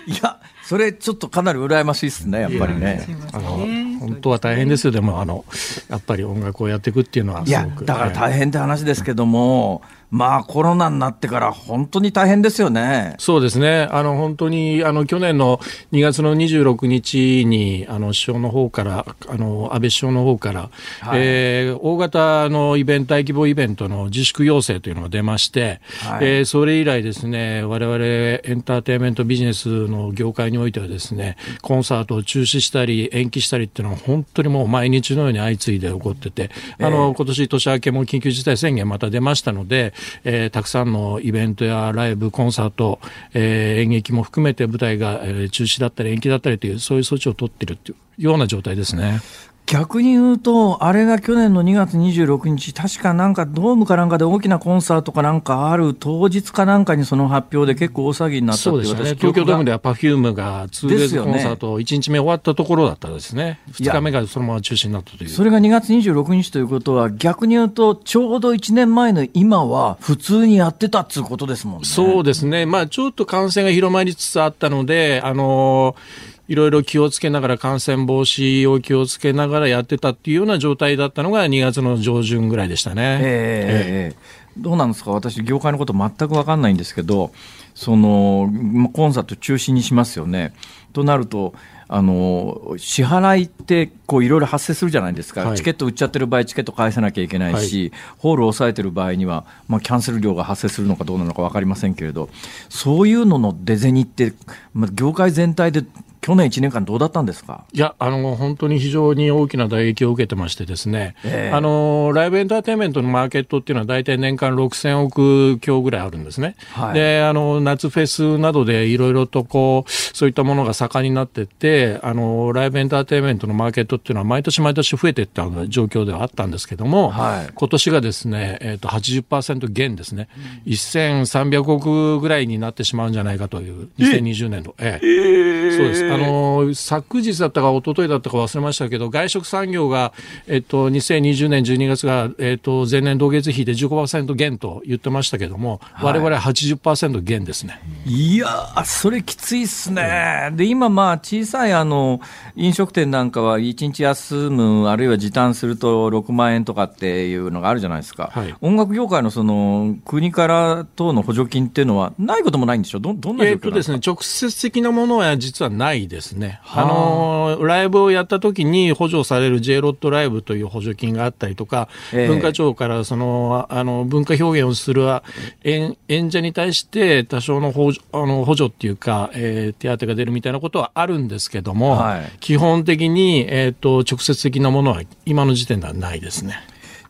え、いやそれちょっとかなり羨ましいですねやっぱりね。あの本当は大変ですよ。でもあのやっぱり音楽をやっていくっていうのはいやだから大変って話ですけども、まあコロナになってから本当に大変ですよね。そうですね。あの本当にあの去年の2月の26日にあの首相の方からあの安倍首相の方から、はい、えー、大型のイベント大規模イベントの自粛要請というのが出まして、はい、えー、それ以来ですね我々エンターテインメントビジネスの業界においてはですねコンサートを中止したり延期したりっていうのは本当にもう毎日のように相次いで起こってて、あの今年年明けも緊急事態宣言また出ましたので。えー、たくさんのイベントやライブ、コンサート、えー、演劇も含めて舞台が、え、中止だったり延期だったりという、そういう措置を取っているというような状態ですね。逆に言うと、あれが去年の2月26日、確かなんかドームかなんかで大きなコンサートかなんかある当日かなんかにその発表で結構大騒ぎになったってそうですね。東京ドームでは Perfume が 2days コンサート1日目終わったところだったですね。2日目がそのまま中止になったという。それが2月26日ということは、逆に言うと、ちょうど1年前の今は普通にやってたっていうことですもんね。そうですね。まあちょっと感染が広まりつつあったので、あのーいろいろ気をつけながら感染防止を気をつけながらやってたっていうような状態だったのが2月の上旬ぐらいでしたね。えー、えー、どうなんですか？私業界のこと全く分かんないんですけどそのコンサート中止にしますよね。となるとあの支払いってこういろいろ発生するじゃないですか、はい、チケット売っちゃってる場合、チケット返さなきゃいけないし、はい、ホールを抑えてる場合には、まあ、キャンセル料が発生するのかどうなのか分かりませんけれど、そういうのの出銭って、まあ、業界全体で去年1年間どうだったんですか？いや、あの、本当に非常に大きな打撃を受けてましてですね、えー、あの、ライブエンターテインメントのマーケットっていうのは大体年間6000億強ぐらいあるんですね。はい、で、あの、夏フェスなどでいろいろとこう、そういったものが盛んになってって、あの、ライブエンターテインメントのマーケットっていうのは毎年毎年増えていった状況ではあったんですけども、はい、今年がですね、えっ、ー、と、80%減ですね、うん、1300億ぐらいになってしまうんじゃないかという、2020年度。え。えー、そうです。あの昨日だったか一昨日だったか忘れましたけど外食産業が、えっと、2020年12月が、えっと、前年同月比で15%減と言ってましたけども、はい、我々は80%減ですね。いやそれきついっすね、で今、まあ、小さいあの飲食店なんかは1日休む、あるいは時短すると6万円とかっていうのがあるじゃないですか、はい、音楽業界のその国から等の補助金っていうのは、ないこともないんでしょ、どどんな状況ですね、直接的なものは実はないですね。あのライブをやった時に補助される J ロットライブという補助金があったりとか、えー、文化庁からそのあの文化表現をする演演者に対して多少の補助あの補助っていうか、えー、手当が出るみたいなことはあるんですけども、はい、基本的に、えーと、直接的なものは今の時点ではないですね。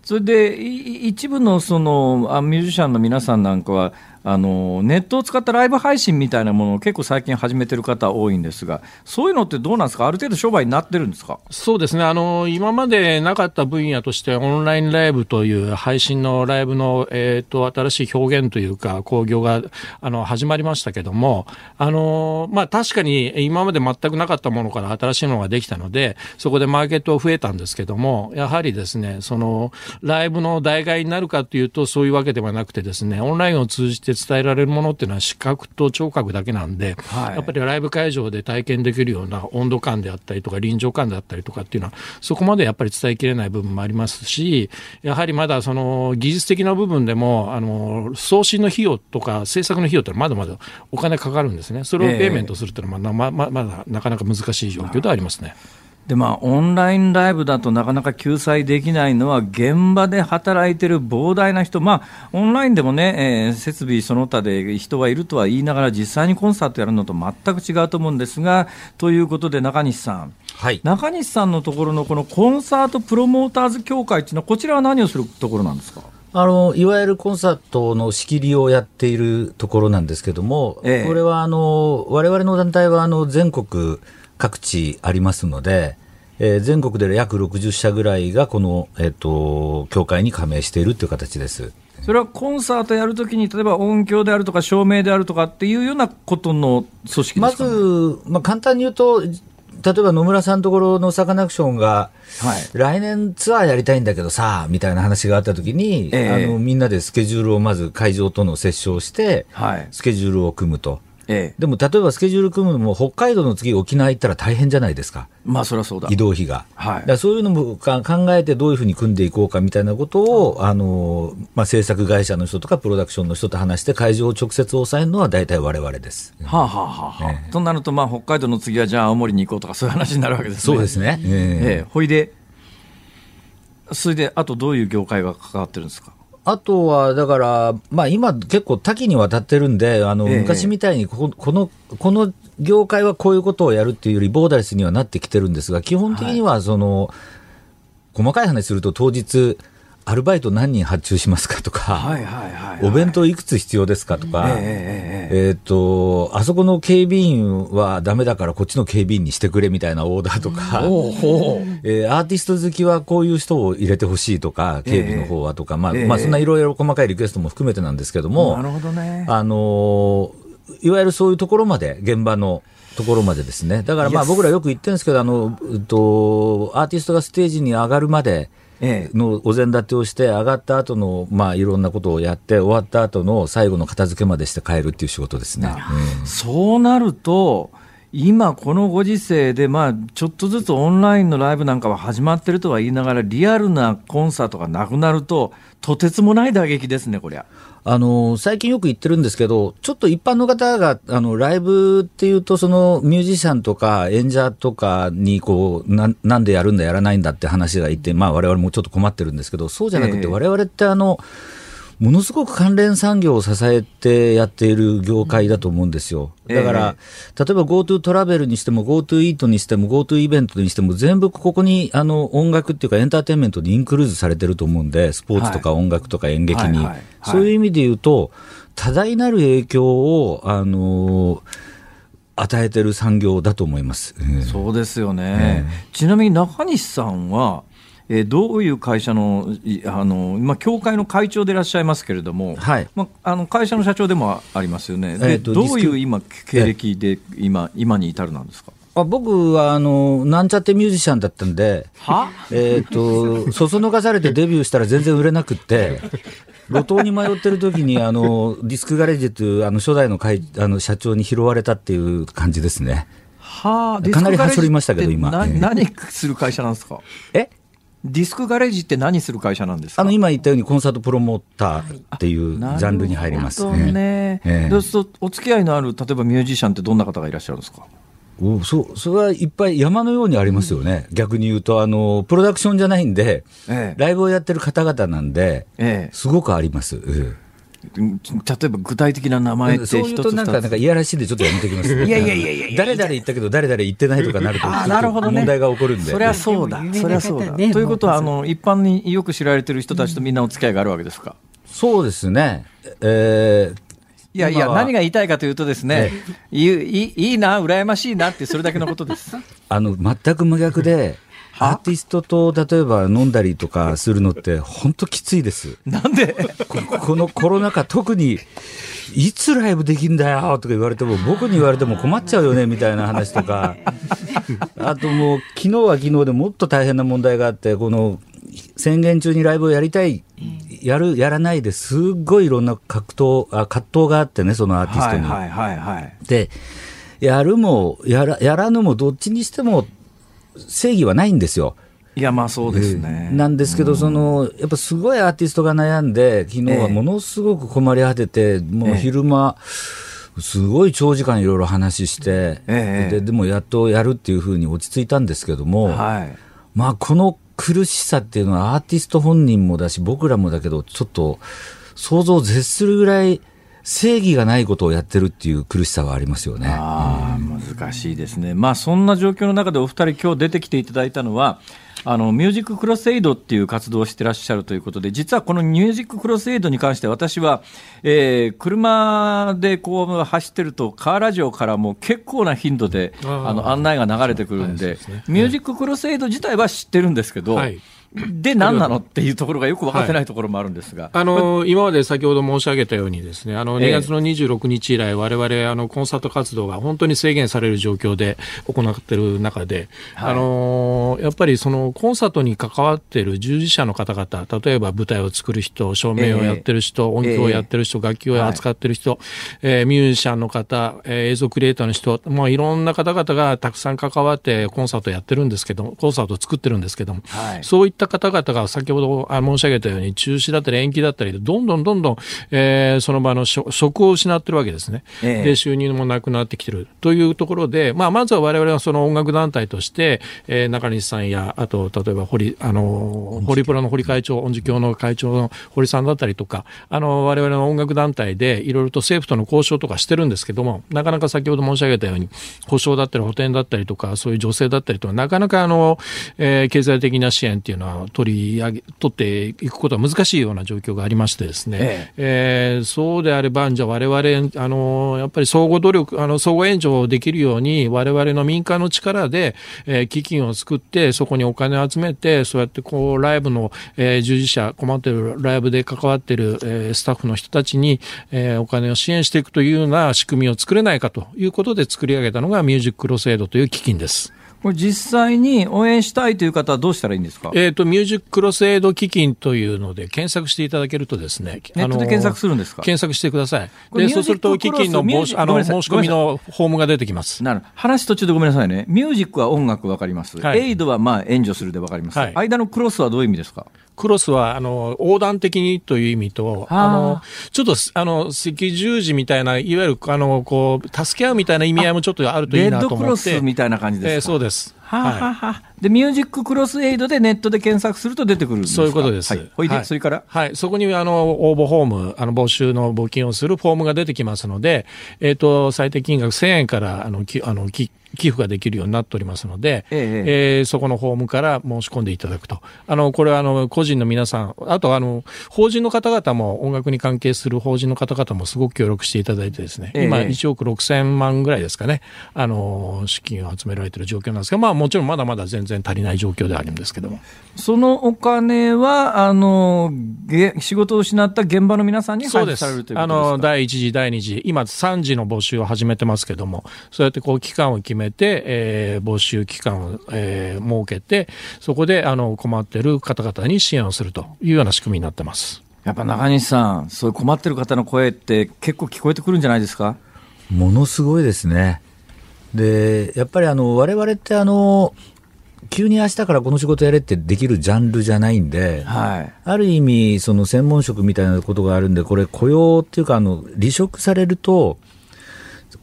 それで一部のそのあミュージシャンの皆さんなんかはあのネットを使ったライブ配信みたいなものを結構最近始めてる方多いんですが、そういうのってどうなんですか、ある程度商売になってるんですか？そうですね。あの、今までなかった分野として、オンラインライブという配信のライブの、えーと、新しい表現というか、興行があの始まりましたけども、あのまあ、確かに今まで全くなかったものから新しいものができたので、そこでマーケット増えたんですけども、やはりですねそのライブの代替になるかというと、そういうわけではなくてですね、オンラインを通じてして伝えられるものっていうのは視覚と聴覚だけなんで、はい、やっぱりライブ会場で体験できるような温度感であったりとか臨場感であったりとかっていうのはそこまでやっぱり伝えきれない部分もありますしやはりまだその技術的な部分でもあの送信の費用とか制作の費用ってまだまだお金かかるんですね。それをペイメントするっていうのはま,、ままだなかなか難しい状況ではありますね。でまあ、オンラインライブだとなかなか救済できないのは、現場で働いてる膨大な人、まあ、オンラインでもね、えー、設備その他で人はいるとは言いながら、実際にコンサートやるのと全く違うと思うんですが、ということで、中西さん、はい、中西さんのところのこのコンサートプロモーターズ協会っていうのは、こちらは何をするところなんですか？あのいわゆるコンサートの仕切りをやっているところなんですけども、ええ、これはあの我々の団体はあの全国各地ありますので、えー、全国で約60社ぐらいがこの、えーと、協会に加盟しているという形です。それはコンサートやるときに、例えば音響であるとか、照明であるとかっていうようなことの組織、ね、まず、まあ、簡単に言うと、例えば野村さんのところのサカナクションが、はい、来年ツアーやりたいんだけどさ、みたいな話があったときに、えー、あの、みんなでスケジュールをまず会場との折衝して、はい、スケジュールを組むと。ええ、でも例えばスケジュール組むのも北海道の次沖縄行ったら大変じゃないですか。まあそりゃそうだ。移動費が。はい。だそういうのも考えてどういうふうに組んでいこうかみたいなことを、あの、まあ制作会社の人とかプロダクションの人と話して会場を直接抑えるのは大体我々です。はあはあはあ。ええ、となるとまあ北海道の次はじゃあ青森に行こうとかそういう話になるわけですね。そうですね。えええほいで、それであとどういう業界が関わってるんですか？あとは、だから、まあ今結構多岐にわたってるんで、あの、昔みたいにこ、この、この業界はこういうことをやるっていうより、ボーダレスにはなってきてるんですが、基本的には、その、はい、細かい話すると当日、アルバイト何人発注しますかとか、お弁当いくつ必要ですかとか、えっ、と、あそこの警備員はダメだからこっちの警備員にしてくれみたいなオーダーとか、えー、アーティスト好きはこういう人を入れてほしいとか、警備の方はとか、まあ、まあそんないろいろ細かいリクエストも含めてなんですけども、なるほどね。あのいわゆるそういうところまで、現場の、ところまでですね。だからまあ僕らよく言ってるんですけど、あの、えっと、アーティストがステージに上がるまで、のお膳立てをして上がった後のまあいろんなことをやって終わった後の最後の片付けまでして帰るっていう仕事ですね。うん、そうなると今このご時世で、まあ、ちょっとずつオンラインのライブなんかは始まってるとは言いながら、リアルなコンサートがなくなると、とてつもない打撃ですね、こりゃ。あの、最近よく言ってるんですけど、ちょっと一般の方が、あの、ライブっていうと、その、ミュージシャンとか演者とかに、こう、な、なんでやるんだ、やらないんだって話がいて、まあ、我々もちょっと困ってるんですけど、そうじゃなくて、我々ってあの、ものすごく関連産業を支えてやっている業界だと思うんですよ。だから、例えば GoTo トラベルにしても GoTo イートにしても GoTo イベントにしても全部ここにあの音楽っていうかエンターテインメントにインクルーズされてると思うんで、スポーツとか音楽とか演劇に。そういう意味で言うと、多大なる影響を、あのー与えてる産業だと思います。そうですよね。ちなみに中西さんは、えー、どういう会社のあの、まあ、協会の会長でいらっしゃいますけれども、はい。まあ、あの会社の社長でもありますよね、で、えー、どういう今、経歴で今今に至るなんですか？あ僕はあのなんちゃってミュージシャンだったんで、は？えーと、そそのかされてデビューしたら全然売れなくって、路頭に迷ってる時にあにディスクガレージというあの初代の会あの社長に拾われたっていう感じですね。はあ、かなりはしょりましたけど、今。何する会社なんですか？え？ディスクガレージって何する会社なんですか？あの今言ったようにコンサートプロモーターっていうジャンルに入りますね。ね。そうするとお付き合いのある例えばミュージシャンってどんな方がいらっしゃるんですか？おそうそれはいっぱい山のようにありますよね、うん、逆に言うとあの、プロダクションじゃないんで、ええ、ライブをやってる方々なんで、ええ、すごくあります。え例えば具体的な名前ってそういうとなんか、なんかいやらしいんでちょっとやめておきます。いやいやいやいや誰々言ったけど誰々言ってないとかなると、なるほど問題が起こるんで。そりゃそうだ。そりゃそうだ。ということは、あの、一般によく知られてる人たちとみんなお付き合いがあるわけですか、そうですね。えー、いやいや、何が言いたいかというとですね、いいいいな、羨ましいなって、それだけのことです。あの、全く真逆で、アーティストと例えば飲んだりとかするのって本当きついです。なんで？このコロナ禍特にいつライブできんだよとか言われても僕に言われても困っちゃうよねみたいな話とか。あともう昨日は昨日でもっと大変な問題があってこの宣言中にライブをやりたいやる、やらないですっごいいろんな格闘あ葛藤があってね、そのアーティストに。はいはいはい、はい、で、やるもやら、やらぬもどっちにしても正義はないんですよ。いや、まあそうですね。なんですけど、その、やっぱすごいアーティストが悩んで、昨日はものすごく困り果てて、もう昼間、すごい長時間いろいろ話して、で、でもやっとやるっていうふうに落ち着いたんですけども、はい、まあこの苦しさっていうのはアーティスト本人もだし、僕らもだけど、ちょっと想像を絶するぐらい、正義がないことをやってるっていう苦しさはありますよね。あ難しいですね。まあそんな状況の中でお二人今日出てきていただいたのは、あのミュージッククロスエイドっていう活動をしてらっしゃるということで、実はこのミュージッククロスエイドに関して私は、えー、車でこう走ってると、カーラジオからも結構な頻度であの案内が流れてくるんで、ミュージッククロスエイド自体は知ってるんですけど、はいで何なのっていうところがよく分かってないところもあるんですが、はい、あの今まで先ほど申し上げたようにですねあの2月の26日以来、われわれあのコンサート活動が本当に制限される状況で行っている中で、はい、あのやっぱりそのコンサートに関わっている従事者の方々例えば舞台を作る人照明をやってる人、音響をやってる人、楽器を扱ってる人、はい、えー、ミュージシャンの方、えー、映像クリエイターの人、もういろんな方々がたくさん関わってコンサートやってるんですけどコンサートを作ってるんですけども、そういった方々が先ほど申し上げたように中止だったり延期だったりでどんどんどんどん、えー、その場の職を失ってるわけですね、ええ、で収入もなくなってきてる。というところで、まあ、まずは我々はその音楽団体として、えー、中西さんやあと例えば堀あの堀プロの堀会長音樹協の会長の堀さんだったりとかあの我々の音楽団体でいろいろと政府との交渉とかしてるんですけどもなかなか先ほど申し上げたように保証だったり補填だったりとかそういう助成だったりとかなかなかあの、えー、経済的な支援っていうのは取り上げ取っていくことは難しいような状況がありましてですね、えええー、そうであれば、じゃあ我々、あの、やっぱり相互努力、あの、相互援助できるように、我々の民間の力で、えー、基金を作って、そこにお金を集めて、そうやってこう、ライブの、えー、従事者、困ってるライブで関わってる、えー、スタッフの人たちに、えー、お金を支援していくというような仕組みを作れないかということで作り上げたのがミュージッククロスエイドという基金です。これ実際に応援したいという方はどうしたらいいんですか？えっ、ー、と、ミュージッククロスエイド基金というので検索していただけるとですね、ネットで検索するんですか？検索してください。で、そうすると基金の申しあの申し込みのフォームが出てきます。なる話途中でごめんなさいね。ミュージックは音楽わかります。はい、エイドはまあ援助するでわかります、はい。間のクロスはどういう意味ですか？クロスは、あの、横断的にという意味と、あの、ちょっと、あの、赤十字みたいな、いわゆる、あの、こう、助け合うみたいな意味合いもちょっとあるといいなと思って。レッドクロスみたいな感じですか、えー、そうです。はあ、ははあ、で、ミュージッククロスエイドでネットで検索すると出てくるんですそういうことです。はい。ほいで、はい、それから？はい。そこに、あの、応募フォーム、あの、募集の募金をするフォームが出てきますので、えっ、ー、と、最低金額1000円から、あの、きあのき寄付ができるようになっておりますので、えええー、そこのホームから申し込んでいただくと。あの、これはあの、個人の皆さん、あとあの、法人の方々も、音楽に関係する法人の方々もすごく協力していただいてですね、え今1億6000万ぐらいですかね、あの、資金を集められている状況なんですが、まあもちろんまだまだ全然足りない状況ではあるんですけども。そのお金は、あの、仕事を失った現場の皆さんに配布されるということですか？あの、第1次、第2次、今3次の募集を始めてますけども、そうやってこう期間を決めて、えー、募集期間を、えー、設けて、そこであの困っている方々に支援をするというような仕組みになってます。やっぱ中西さん、そういう困ってる方の声って結構聞こえてくるんじゃないですか？ものすごいですね。で、やっぱりあの、我々ってあの、急に明日からこの仕事やれってできるジャンルじゃないんで、はい、ある意味、その専門職みたいなことがあるんで、これ雇用っていうか、あの、離職されると、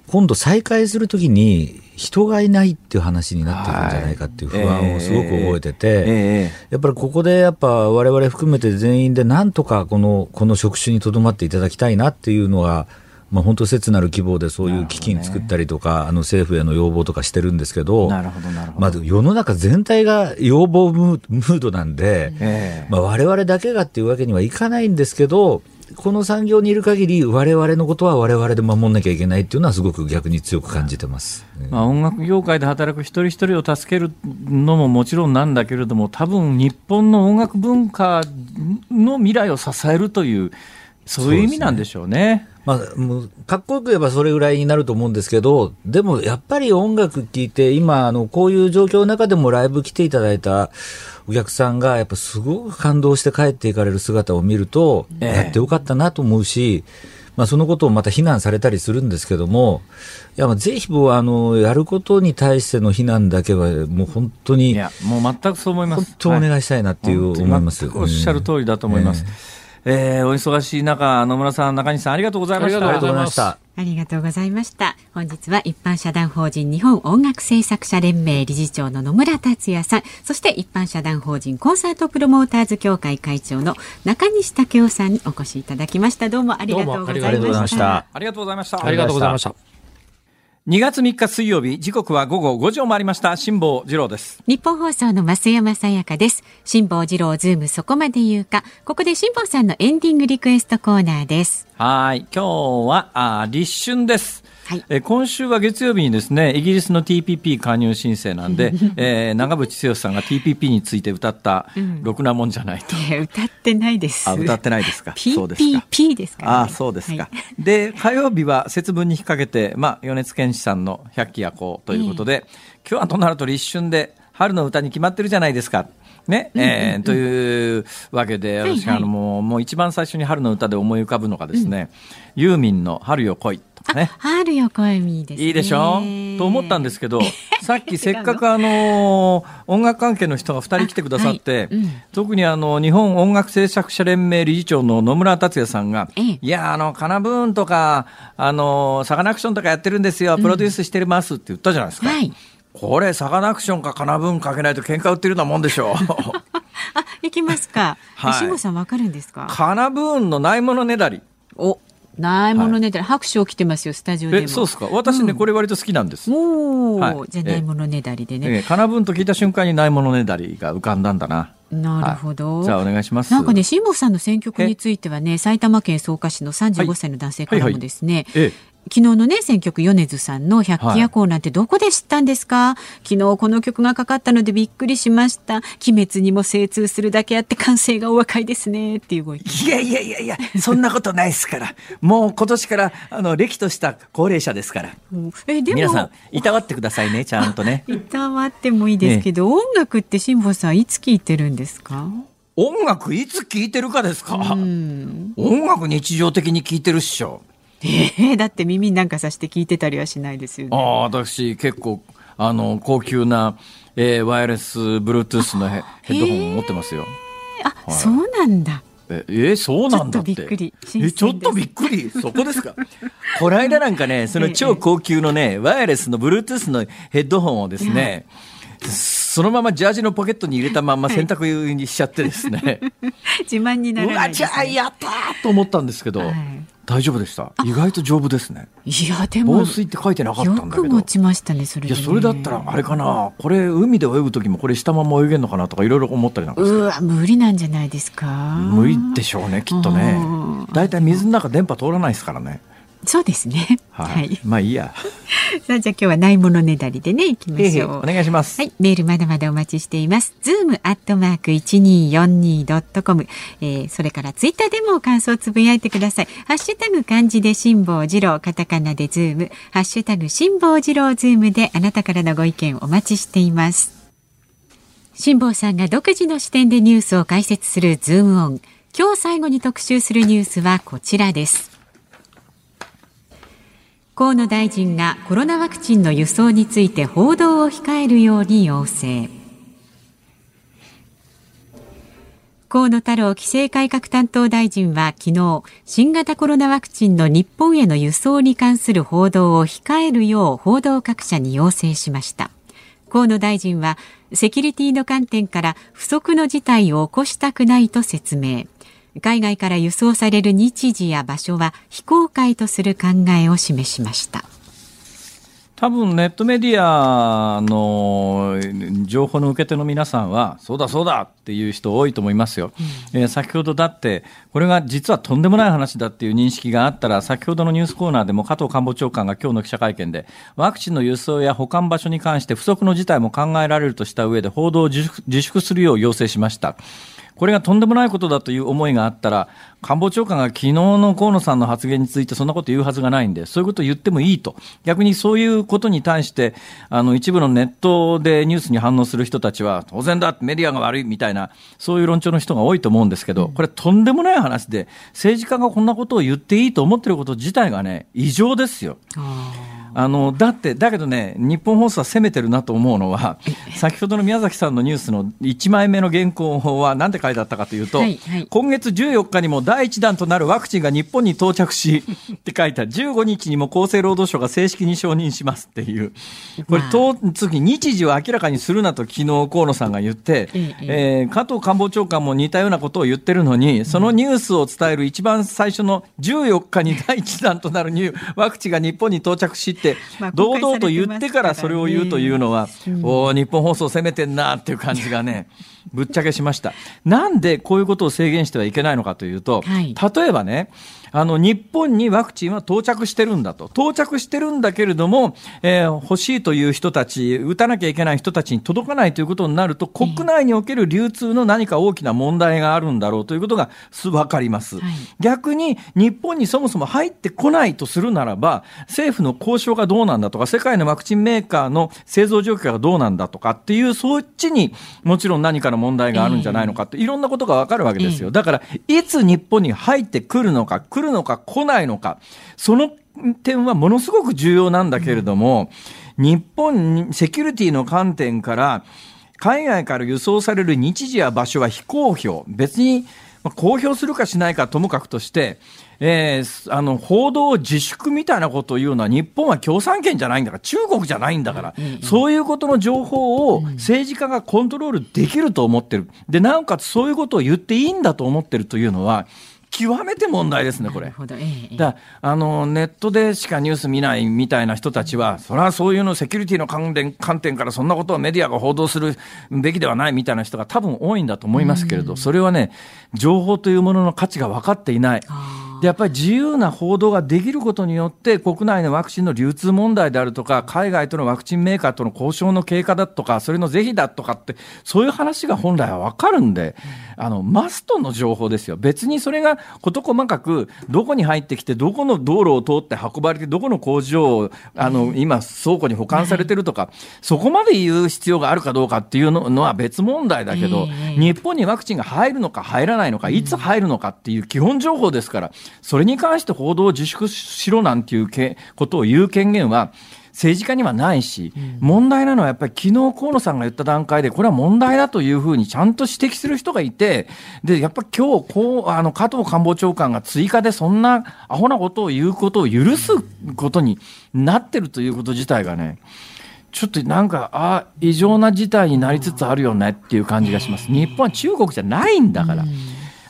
今度再開するときに人がいないっていう話になっていくんじゃないかっていう不安をすごく覚えてて、やっぱりここでやっぱ我々含めて全員でなんとかこのこの職種にとどまっていただきたいなっていうのが、まあ、本当切なる希望でそういう基金作ったりとか、ね、あの政府への要望とかしてるんですけど、なるほどなるほど。まず世の中全体が要望ムードなんで、えーまあ、我々だけがっていうわけにはいかないんですけど、この産業にいる限り、われわれのことはわれわれで守んなきゃいけないっていうのは、すごく逆に強く感じてます、まあ、音楽業界で働く一人一人を助けるのももちろんなんだけれども、多分日本の音楽文化の未来を支えるという、そういう意味なんでしょうね。まあ、かっこよく言えばそれぐらいになると思うんですけど、でもやっぱり音楽聴いて、今、あの、こういう状況の中でもライブ来ていただいたお客さんが、やっぱすごく感動して帰っていかれる姿を見ると、ええやってよかったなと思うし、まあ、そのことをまた非難されたりするんですけども、いや、まあぜひ僕は、あの、やることに対しての非難だけは、もう本当に、いや、もう全くそう思います。本当お願いしたいなっていう思います。おっしゃる通りだと思います。えーお忙しい中、野村さん、中西さん、ありがとうございました。ありがとうございましたあありがとうございました。本日は一般社団法人日本音楽制作者連盟理事長の野村達也さん、そして一般社団法人コンサートプロモーターズ協会会長の中西武夫さんにお越しいただきました。どうもありがとうございどうもありがとうございまし。た。ありがとうございました。ありがとうございました。2月3日水曜日、時刻は午後5時を回りました。辛坊治郎です。日本放送の増山さやかです。辛坊治郎ズームそこまで言うか。ここで辛坊さんのエンディングリクエストコーナーです。はい。今日は、あー立春です。はいえー今週は月曜日にですね、イギリスの TPP 加入申請なんで、えー長渕剛さんが TPP について歌った、ろくなもんじゃないと。えー歌ってないです。あ、歌ってないですか？そうですか。PPP ですから、ね。ああ、そうですか。はいで、火曜日は節分に引っ掛けて、まあ、米津玄師さんの百鬼夜行ということで、今日はとなると立春で、春の歌に決まってるじゃないですか。ね、えーというわけで、私、はいはいあの、もう、もう一番最初に春の歌で思い浮かぶのがですね、ユーミンの春よ来いとかね。春よ恋みです、ね。いいでしょ？と思ったんですけど、さっきせっかくあの音楽関係の人が2人来てくださって、あはいうん特にあの日本音楽制作者連盟理事長の野村達也さんが、ええいや、あの、カナブーンとか、あの、サカナクションとかやってるんですよ、プロデュースしてますって言ったじゃないですか。はいこれ、サカナクションかカナブーンかけないと喧嘩売ってるようなもんでしょ？う。あ、行きますか。はいさんわかるんですか？カナブーンのないものねだり。お、ないものねだり、拍手起きてますよ、スタジオでそうですか？私ね、これ割と好きなんです。おお、はいじゃあないものねだりでね。ええカナブーンと聞いた瞬間にないものねだりが浮かんだんだな。なるほど。はいじゃあお願いします。なんかね、辛坊さんの選曲についてはね、埼玉県草加市の35歳の男性からもですね、ええ昨日のね、選曲米津さんの百鬼夜行なんてどこで知ったんですか、昨日この曲がかかったのでびっくりしました。鬼滅にも精通するだけあって感性がお若いですね、っていうご意見。いやいやいやいや、そんなことないですから。もう今年から、あの、歴とした高齢者ですから。え、でも、皆さん、いたわってくださいね、ちゃんとね。いたわってもいいですけど、音楽って辛坊さんいつ聴いてるんですか？音楽いつ聴いてるかですか？うん。音楽日常的に聴いてるっしょ。えー、だって耳なんかさして聞いてたりはしないですよね。ああ、私結構、あの、高級な、えーワイヤレス、Bluetooth のヘヘッドホンを持ってますよ。あ、そうなんだ。え、えーそうなんだって。ちょっとびっくりえ、ちょっとびっくり。そこですか。この間なんかね、その超高級のね、ワイヤレスの Bluetooth のヘッドホンをですね、そのままジャージのポケットに入れたまんま洗濯にしちゃってですね、自慢になうわ、らないです、じゃあやったーと思ったんですけど、はい大丈夫でした？意外と丈夫ですね。いや、でも、防水って書いてなかったんだけどよく持。ちましたね、それで、いや、ね。それだったらあれかな、これ海で泳ぐ時もこれしたまま泳げるのかなとかいろいろ思ったりなんかうわ、無理なんじゃないですか。無理でしょうね、きっとねうん。大体水の中電波通らないですからね。そうですね。ははいい。。まあいいや。さあ、じゃあ今日はないものねだりでね、行きましょう。お願いします。はい。メールまだまだお待ちしています。ズームアットマーク 1242.com。えー、それからツイッターでも感想をつぶやいてください。ハッシュタグ漢字で辛坊治郎、カタカナでズーム、ハッシュタグ辛坊治郎ズームであなたからのご意見お待ちしています。辛坊さんが独自の視点でニュースを解説するズームオン。今日最後に特集するニュースはこちらです。河野大臣がコロナワクチンの輸送について報道を控えるように要請。河野太郎規制改革担当大臣は昨日、新型コロナワクチンの日本への輸送に関する報道を控えるよう報道各社に要請しました。河野大臣は、セキュリティの観点から不測の事態を起こしたくないと説明。海外から輸送される日時や場所は非公開とする考えを示しました。多分ネットメディアの情報の受け手の皆さんは、そうだそうだっていう人多いと思いますよ。えー先ほどだって、これが実はとんでもない話だっていう認識があったら、先ほどのニュースコーナーでも加藤官房長官が今日の記者会見で、ワクチンの輸送や保管場所に関して不測の事態も考えられるとした上で報道を自粛するよう要請しました。これがとんでもないことだという思いがあったら、官房長官が昨日の河野さんの発言についてそんなこと言うはずがないんで、そういうことを言ってもいいと。逆にそういうことに対して、あの、一部のネットでニュースに反応する人たちは、当然だ、メディアが悪いみたいな、そういう論調の人が多いと思うんですけど、これとんでもない話で、政治家がこんなことを言っていいと思ってること自体がね、異常ですよ。あのだって、だけどね、日本放送は攻めてるなと思うのは、先ほどの宮崎さんのニュースの1枚目の原稿は、なんて書いてあったかというと、はいはい、今月14日にも第1弾となるワクチンが日本に到着し って書いてある、15日にも厚生労働省が正式に承認しますっていう、これ、と次、日時を明らかにするなと、昨日河野さんが言って、ええー、加藤官房長官も似たようなことを言ってるのに、そのニュースを伝える一番最初の14日に第1弾となるワクチンが日本に到着し、堂々と言ってからそれを言うというのは、お日本放送攻めてんなっていう感じがね、ぶっちゃけしました。なんでこういうことを制限してはいけないのかというと、例えばね、あの、日本にワクチンは到着してるんだと。到着してるんだけれども、えー、欲しいという人たち、打たなきゃいけない人たちに届かないということになると、国内における流通の何か大きな問題があるんだろうということがわかります、はい、逆に、日本にそもそも入ってこないとするならば、政府の交渉がどうなんだとか、世界のワクチンメーカーの製造状況がどうなんだとかっていう、そっちにもちろん何かの問題があるんじゃないのかって、いろんなことがわかるわけですよ。だから、いつ日本に入ってくるのか、来るのか来ないのか、その点はものすごく重要なんだけれども、日本、セキュリティの観点から、海外から輸送される日時や場所は非公表。別に公表するかしないかともかくとして、えー、あの、報道自粛みたいなことを言うのは日本は共産権じゃないんだから、中国じゃないんだから、そういうことの情報を政治家がコントロールできると思ってる。で、なおかつそういうことを言っていいんだと思ってるというのは、極めて問題ですね、これ。だあのネットでしかニュース見ないみたいな人たちは、それはそういうのセキュリティの関連観点からそんなことをメディアが報道するべきではないみたいな人が多分多いんだと思いますけれど、それはね、情報というものの価値が分かっていない。でやっぱり自由な報道ができることによって、国内のワクチンの流通問題であるとか、海外とのワクチンメーカーとの交渉の経過だとか、それの是非だとかって、そういう話が本来は分かるんで、あのマストの情報ですよ、別にそれが事細かく、どこに入ってきて、どこの道路を通って運ばれて、どこの工場をあの今、倉庫に保管されてるとか、そこまで言う必要があるかどうかっていうのは別問題だけど、日本にワクチンが入るのか入らないのか、いつ入るのかっていう基本情報ですから、それに関して報道を自粛しろなんていうけことを言う権限は、政治家にはないし、問題なのはやっぱり昨日河野さんが言った段階で、これは問題だというふうにちゃんと指摘する人がいて、で、やっぱり今日、こう、あの、加藤官房長官が追加でそんなアホなことを言うことを許すことになってるということ自体がね、ちょっとなんか、あ異常な事態になりつつあるよねっていう感じがします。日本は中国じゃないんだから。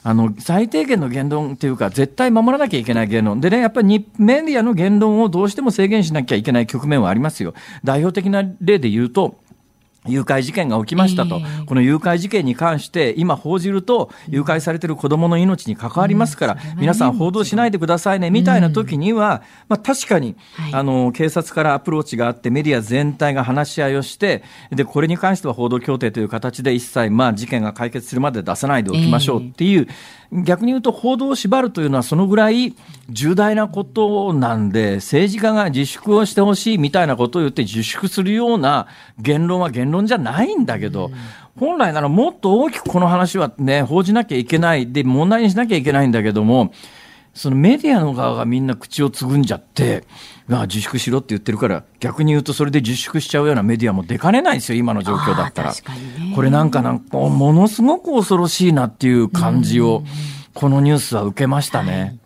あの最低限の言論というか、絶対守らなきゃいけない言論でね、やっぱりメディアの言論をどうしても制限しなきゃいけない局面はありますよ。代表的な例で言うと、誘拐事件が起きましたと、えー、この誘拐事件に関して、今報じると、誘拐されてる子供の命に関わりますから、うん、皆さん報道しないでくださいね、みたいな時には、まあ確かに、あの、警察からアプローチがあって、メディア全体が話し合いをして、で、これに関しては報道協定という形で一切、まあ事件が解決するまで出さないでおきましょうっていう、えー逆に言うと報道を縛るというのはそのぐらい重大なことなんで、政治家が自粛をしてほしいみたいなことを言って自粛するような言論は言論じゃないんだけど、本来ならもっと大きくこの話はね、報じなきゃいけない、で、問題にしなきゃいけないんだけども、そのメディアの側がみんな口をつぐんじゃって、あ自粛しろって言ってるから、逆に言うとそれで自粛しちゃうようなメディアも出かねないですよ、今の状況だったら。これなんかなんか、ものすごく恐ろしいなっていう感じを、このニュースは受けましたね。はい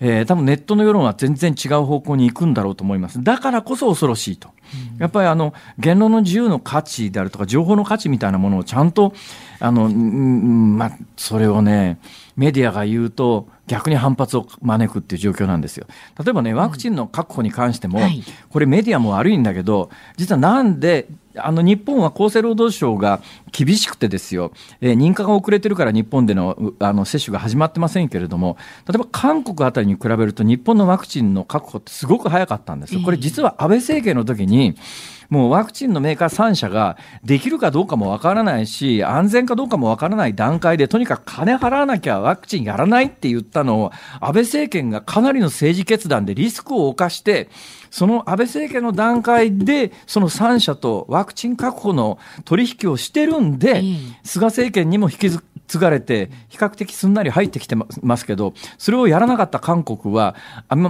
えー、多分ネットの世論は全然違う方向に行くんだろうと思います。だからこそ恐ろしいと。やっぱりあの言論の自由の価値であるとか情報の価値みたいなものをちゃんとあの、まあ、それをねメディアが言うと逆に反発を招くっていう状況なんですよ。例えばね、ワクチンの確保に関しても、これメディアも悪いんだけど、実はなんであの日本は厚生労働省が厳しくてですよ、えー、認可が遅れてるから日本でのあの接種が始まってませんけれども、例えば韓国あたりに比べると日本のワクチンの確保ってすごく早かったんですこれ実は安倍政権の時にもうワクチンのメーカー3社ができるかどうかもわからないし、安全かどうかもわからない段階で、とにかく金払わなきゃワクチンやらないって言ったのを、安倍政権がかなりの政治決断でリスクを冒して、その安倍政権の段階で、その3社とワクチン確保の取引をしてるんで、菅政権にも引き継がれて、比較的すんなり入ってきてますけど、それをやらなかった韓国は、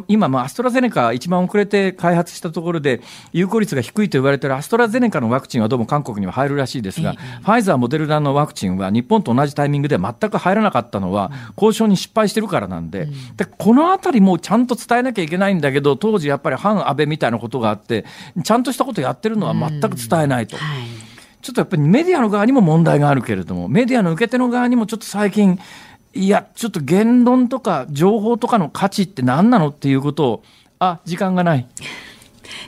今、アストラゼネカ一番遅れて開発したところで、有効率が低いと言われているアストラゼネカのワクチンはどうも韓国には入るらしいですが、ファイザー、モデルナのワクチンは日本と同じタイミングで全く入らなかったのは、交渉に失敗してるからなんで、でこのあたりもちゃんと伝えなきゃいけないんだけど、当時やっぱり反安倍みたいなことがあって、ちゃんとしたことやってるのは全く伝えないと。ちょっとやっぱりメディアの側にも問題があるけれども、メディアの受け手の側にもちょっと最近、いや、ちょっと言論とか情報とかの価値って何なのっていうことを、あ、時間がない。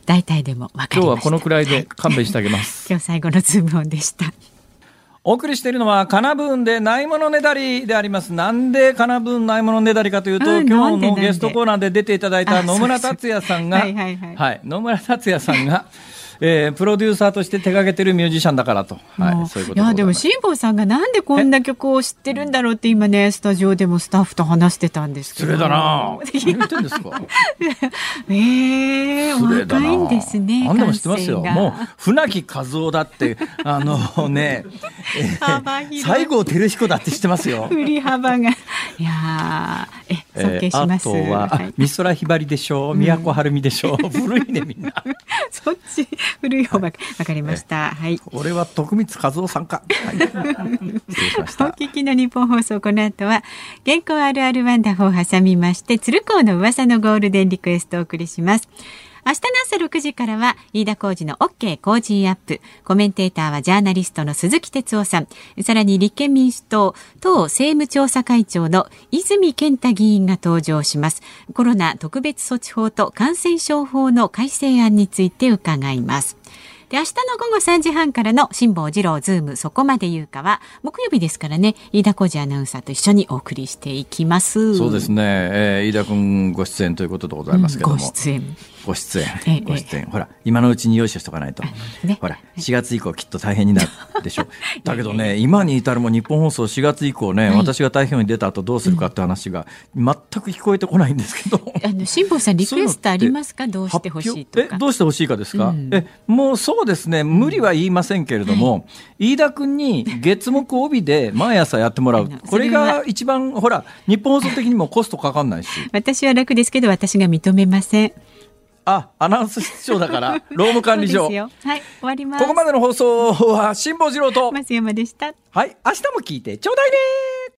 大体でも分か今日はこのくらいで勘弁してあげます。今日最後のズームオンでした。お送りしているのは、かなぶんでないものねだりであります。なんでかなぶんないものねだりかというと、今日のゲストコーナーで出ていただいた野村達也さんが、はい、はい、野村達也さんが、えー、プロデューサーとして手掛けてるミュージシャンだからと。はい、そういうこといや、でも辛坊さんがなんでこんな曲を知ってるんだろうって今ね、スタジオでもスタッフと話してたんですけど。失礼だな 何言ってんですか？え えー、若いんですね。何でも知ってますよ。もう、船木和夫だって、あのね、えー、西郷輝彦だって知ってますよ。振り幅が。いやえ、尊敬します。えー、あとは、はい、美空ひばりでしょう、都はるみでしょう、古いね、みんな。そっち。古い方がわかりました。はい。俺は徳光和夫さんか。はい、失礼しました。お聞きの日本放送この後は原稿あるあるワンダフを挟みまして鶴光の噂のゴールデンリクエストをお送りします。明日の朝6時からは飯田浩二の OK 工事アップ。コメンテーターはジャーナリストの鈴木哲夫さん。さらに立憲民主党党政務調査会長の泉健太議員が登場します。コロナ特別措置法と感染症法の改正案について伺います。で、明日の午後3時半からの辛坊治郎ズームそこまで言うかは、木曜日ですからね、飯田浩二アナウンサーと一緒にお送りしていきます。そうですね、えー、飯田君ご出演ということでございますけども。うん、ご出演。ご出演、ご出演、ほら、今のうちに用意しとかないと、ね、ほら、4月以降きっと大変になるでしょ。う。だけどね、今に至るも日本放送4月以降ね、はい、私が代表に出た後どうするかって話が全く聞こえてこないんですけど。あの、辛坊さんリクエストありますか？どうしてほしいとか。え、どうしてほしいかですか、うん、え、もうそうですね、無理は言いませんけれども、はい、飯田君に月木帯で毎朝やってもらう。これが一番、ほら、日本放送的にもコストかかんないし。私は楽ですけど、私が認めません。あ、アナウンス室長だから、労務管理所。はい、終わります。ここまでの放送は辛坊治郎と松山でした。はい、明日も聞いてちょうだいね